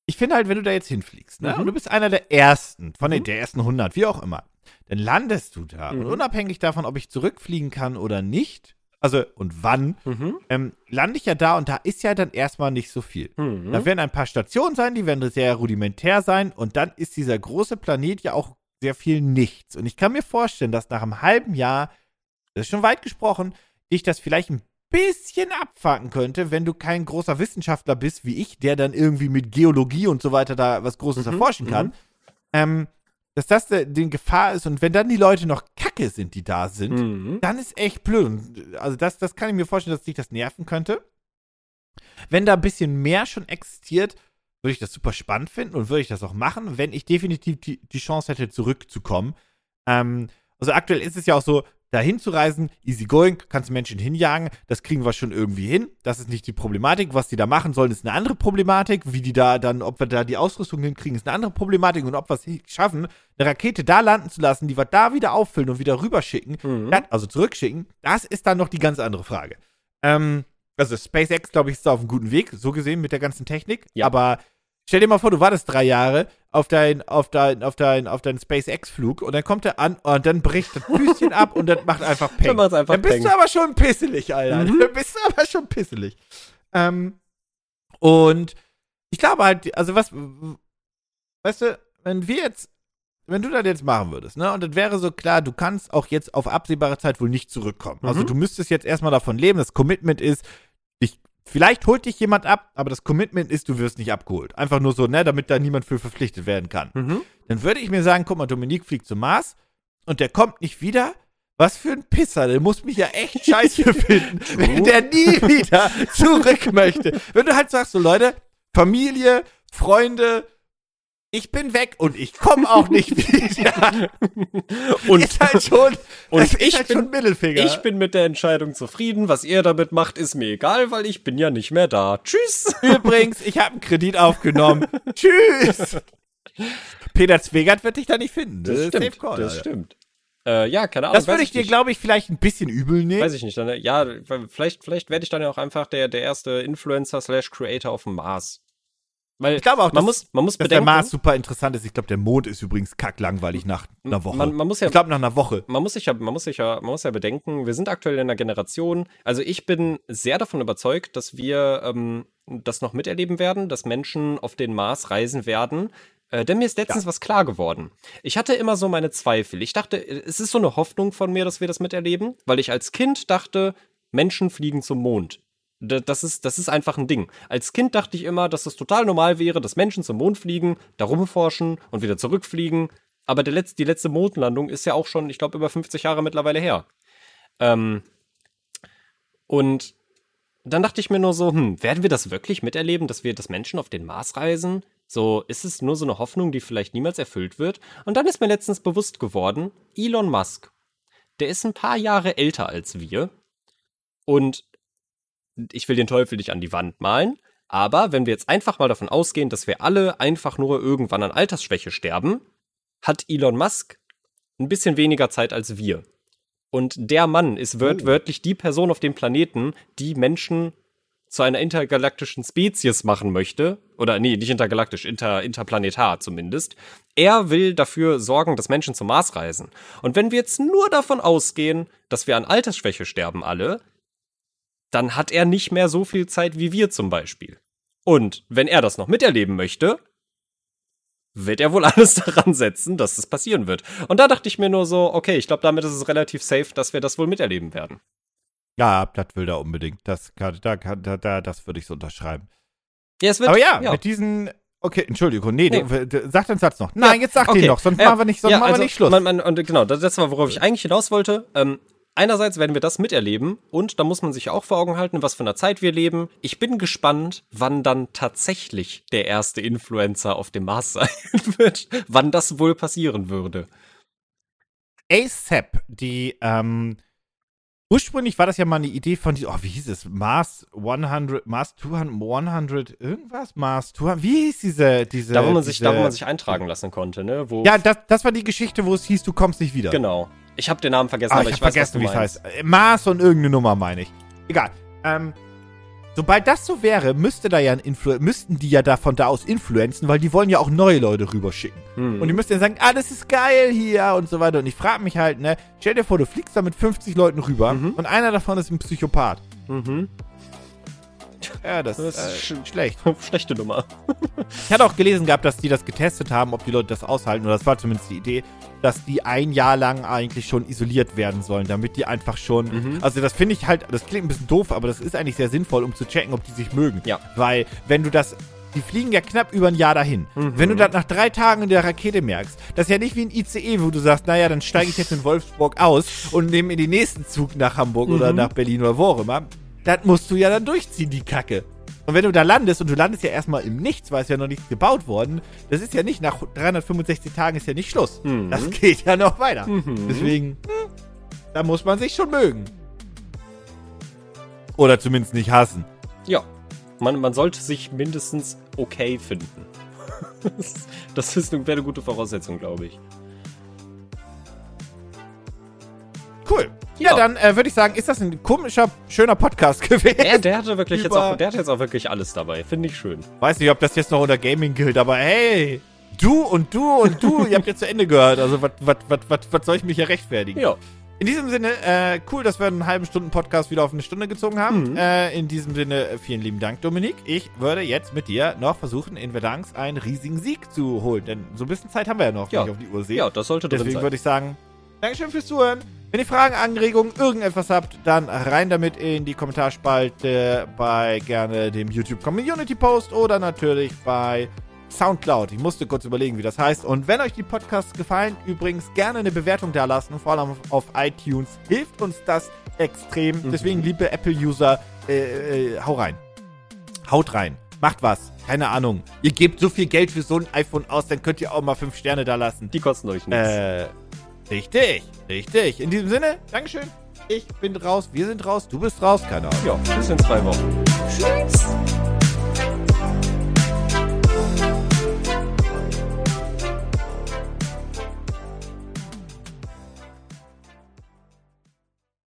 ich finde halt, wenn du da jetzt hinfliegst, ne, Mhm. und du bist einer der ersten, von den Mhm. der ersten 100, wie auch immer, dann landest du da. Und Mhm. unabhängig davon, ob ich zurückfliegen kann oder nicht, also und wann, Mhm. ähm, lande ich ja da und da ist ja dann erstmal nicht so viel. Mhm. Da werden ein paar Stationen sein, die werden sehr rudimentär sein und dann ist dieser große Planet ja auch sehr viel nichts. Und ich kann mir vorstellen, dass nach einem halben Jahr, das ist schon weit gesprochen, dich das vielleicht ein bisschen abfacken könnte, wenn du kein großer Wissenschaftler bist wie ich, der dann irgendwie mit Geologie und so weiter da was Großes Mhm, erforschen kann. Ähm, dass das der, den Gefahr ist und wenn dann die Leute noch Kacke sind, die da sind, Mhm. dann ist echt blöd. Also das, das kann ich mir vorstellen, dass dich das nerven könnte. Wenn da ein bisschen mehr schon existiert, würde ich das super spannend finden und würde ich das auch machen, wenn ich definitiv die, die Chance hätte, zurückzukommen. Ähm, also aktuell ist es ja auch so, da hinzureisen, easy going, kannst Menschen hinjagen, das kriegen wir schon irgendwie hin. Das ist nicht die Problematik. Was die da machen sollen, ist eine andere Problematik. Wie die da dann, ob wir da die Ausrüstung hinkriegen, ist eine andere Problematik. Und ob wir es schaffen, eine Rakete da landen zu lassen, die wir da wieder auffüllen und wieder rüberschicken, Mhm. das, also zurückschicken, das ist dann noch die ganz andere Frage. Ähm, also SpaceX, glaube ich, ist da auf einem guten Weg, so gesehen mit der ganzen Technik. Ja. Aber stell dir mal vor, du wartest drei Jahre auf dein, auf dein, auf dein, auf deinen SpaceX-Flug und dann kommt er an und dann bricht das Füßchen ab und dann macht einfach Peng. Dann einfach Dann bist Peng. du aber schon pisselig, Alter. Mhm. Dann bist du aber schon pisselig. Ähm, und ich glaube halt, also was, weißt du, wenn wir jetzt, wenn du das jetzt machen würdest, ne, und das wäre so klar, du kannst auch jetzt auf absehbare Zeit wohl nicht zurückkommen. Also Mhm. du müsstest jetzt erstmal davon leben, das Commitment ist, dich, vielleicht holt dich jemand ab, aber das Commitment ist, du wirst nicht abgeholt. Einfach nur so, ne, damit da niemand für verpflichtet werden kann. Mhm. Dann würde ich mir sagen, guck mal, Dominik fliegt zum Mars und der kommt nicht wieder. Was für ein Pisser, der muss mich ja echt scheiße finden, wenn der nie wieder zurück möchte. Wenn du halt sagst, so Leute, Familie, Freunde, ich bin weg und ich komme auch nicht wieder. Und, ist halt schon, und das ist ich halt bin- schon Mittelfinger. ich bin mit der Entscheidung zufrieden. Was ihr damit macht, ist mir egal, weil ich bin ja nicht mehr da. Tschüss. Übrigens, ich habe einen Kredit aufgenommen. Tschüss. Peter Zwegert wird dich da nicht finden. Das ist stimmt. call, das Alter. stimmt. Äh, ja, keine Ahnung. Das würde ich dir, glaube ich, vielleicht ein bisschen übel nehmen. Weiß ich nicht. Dann, äh, ja, vielleicht, vielleicht werde ich dann ja auch einfach der, der erste Influencer slash Creator auf dem Mars. Weil Ich glaube auch, man dass- muss, man muss Dass der bedenken, Mars super interessant ist. Ich glaube, der Mond ist übrigens kacklangweilig nach einer Woche. man, man muss ja ich glaube, nach einer Woche. man muss sich ja, man muss sich ja, man muss ja bedenken, wir sind aktuell in einer Generation, also ich bin sehr davon überzeugt, dass wir ähm, das noch miterleben werden, dass Menschen auf den Mars reisen werden. Äh, denn mir ist letztens was klar geworden. Ich hatte immer so meine Zweifel. Ich dachte, es ist so eine Hoffnung von mir, dass wir das miterleben, weil ich als Kind dachte, Menschen fliegen zum Mond. Das ist, das ist einfach ein Ding. Als Kind dachte ich immer, dass es total normal wäre, dass Menschen zum Mond fliegen, da rumforschen und wieder zurückfliegen. Aber der letzte, die letzte Mondlandung ist ja auch schon, ich glaube, über 50 Jahre mittlerweile her. Ähm, und dann dachte ich mir nur so, hm, werden wir das wirklich miterleben, dass wir, dass Menschen auf den Mars reisen? So, ist es nur so eine Hoffnung, die vielleicht niemals erfüllt wird? Und dann ist mir letztens bewusst geworden, Elon Musk, der ist ein paar Jahre älter als wir. Und ich will den Teufel nicht an die Wand malen, aber wenn wir jetzt einfach mal davon ausgehen, dass wir alle einfach nur irgendwann an Altersschwäche sterben, hat Elon Musk ein bisschen weniger Zeit als wir. Und der Mann ist wört Oh. wörtlich die Person auf dem Planeten, die Menschen zu einer intergalaktischen Spezies machen möchte. Oder nee, nicht intergalaktisch, inter, interplanetar zumindest. Er will dafür sorgen, dass Menschen zum Mars reisen. Und wenn wir jetzt nur davon ausgehen, dass wir an Altersschwäche sterben alle, dann hat er nicht mehr so viel Zeit wie wir zum Beispiel. Und wenn er das noch miterleben möchte, wird er wohl alles daran setzen, dass das passieren wird. Und da dachte ich mir nur so, okay, ich glaube, damit ist es relativ safe, dass wir das wohl miterleben werden. Ja, das will er unbedingt. Das, kann, da, da, da, das würde ich so unterschreiben. Ja, es wird, Aber ja, mit diesen. Okay, Entschuldigung. Nee, Nee. Du, d- sag den Satz noch. Nein, Ja, jetzt sag okay. den noch, sonst Ja, machen wir nicht, sonst ja, machen also, wir nicht Schluss. Man, man, und genau, das, das war, worauf ich eigentlich hinaus wollte. Ähm, einerseits werden wir das miterleben und da muss man sich auch vor Augen halten, was für einer Zeit wir leben. Ich bin gespannt, wann dann tatsächlich der erste Influencer auf dem Mars sein wird. wann das wohl passieren würde. ASAP, die, ähm, ursprünglich war das ja mal eine Idee von, die, oh, wie hieß es? Mars 100, Mars 200, 100, irgendwas? Mars 200, wie hieß diese, diese, Da, wo man sich, diese, da, wo man sich eintragen lassen konnte, ne? Wo, Ja, das, das war die Geschichte, wo es hieß, du kommst nicht wieder. genau. Ich habe den Namen vergessen, Ah, aber ich ich, hab weiß, vergessen, wie es heißt. Mars und irgendeine Nummer, meine ich. Egal. Ähm, sobald das so wäre, müsste da ja müssten die ja da von da aus influenzen, weil die wollen ja auch neue Leute rüberschicken. Hm. Und die müssten dann sagen, ah, das ist geil hier und so weiter. Und ich frage mich halt, ne, stell dir vor, du fliegst da mit 50 Leuten rüber Mhm. und einer davon ist ein Psychopath. Mhm. Ja, das, Das ist äh, schlecht. Schlechte Nummer. Ich hatte auch gelesen gehabt, dass die das getestet haben, ob die Leute das aushalten, oder das war zumindest die Idee, dass die ein Jahr lang eigentlich schon isoliert werden sollen, damit die einfach schon. Mhm. Also, das finde ich halt, das klingt ein bisschen doof, aber das ist eigentlich sehr sinnvoll, um zu checken, ob die sich mögen. Ja. Weil, wenn du das. Die fliegen ja knapp über ein Jahr dahin. Mhm. Wenn du das nach drei Tagen in der Rakete merkst, das ist ja nicht wie ein ICE, wo du sagst, naja, dann steige ich jetzt in Wolfsburg aus und nehme in den nächsten Zug nach Hamburg oder Mhm. nach Berlin oder wo auch immer. Das musst du ja dann durchziehen, die Kacke. Und wenn du da landest und du landest ja erstmal im Nichts, weil es ja noch nicht gebaut worden, das ist ja nicht nach 365 Tagen ist ja nicht Schluss. Mhm. Das geht ja noch weiter. Mhm. Deswegen, hm, da muss man sich schon mögen. Oder zumindest nicht hassen. Ja. Man, man sollte sich mindestens okay finden. das ist, wäre eine gute Voraussetzung, glaube ich. Cool. Ja, Ja. dann äh, würde ich sagen, ist das ein komischer, schöner Podcast gewesen. Der, der hatte wirklich jetzt auch, der hat jetzt auch wirklich alles dabei. Finde ich schön. Weiß nicht, ob das jetzt noch unter Gaming gilt, aber hey, du und du und du, ihr habt jetzt zu Ende gehört. Also, was soll ich mich hier rechtfertigen? Ja. In diesem Sinne, äh, cool, dass wir einen halben Stunden Podcast wieder auf eine Stunde gezogen haben. Mhm. Äh, in diesem Sinne, vielen lieben Dank, Dominik. Ich würde jetzt mit dir noch versuchen, in Verdansk einen riesigen Sieg zu holen. Denn so ein bisschen Zeit haben wir ja noch, Ja. wenn ich auf die Uhr sehe. Ja, das sollte drin Deswegen sein. würde ich sagen, Dankeschön fürs Zuhören. Wenn ihr Fragen, Anregungen, irgendetwas habt, dann rein damit in die Kommentarspalte bei gerne dem YouTube Community Post oder natürlich bei Soundcloud. Ich musste kurz überlegen, wie das heißt. Und wenn euch die Podcasts gefallen, übrigens gerne eine Bewertung da lassen, vor allem auf, auf iTunes. Hilft uns das extrem. Mhm. Deswegen, liebe Apple-User, äh, äh, hau rein. Haut rein. Macht was. Keine Ahnung. Ihr gebt so viel Geld für so ein iPhone aus, dann könnt ihr auch mal fünf Sterne da lassen. Die kosten euch nichts. Äh, richtig, richtig. In diesem Sinne, Dankeschön. Ich bin raus, wir sind raus, du bist raus, keine Ahnung. Ja, bis in zwei Wochen. Tschüss.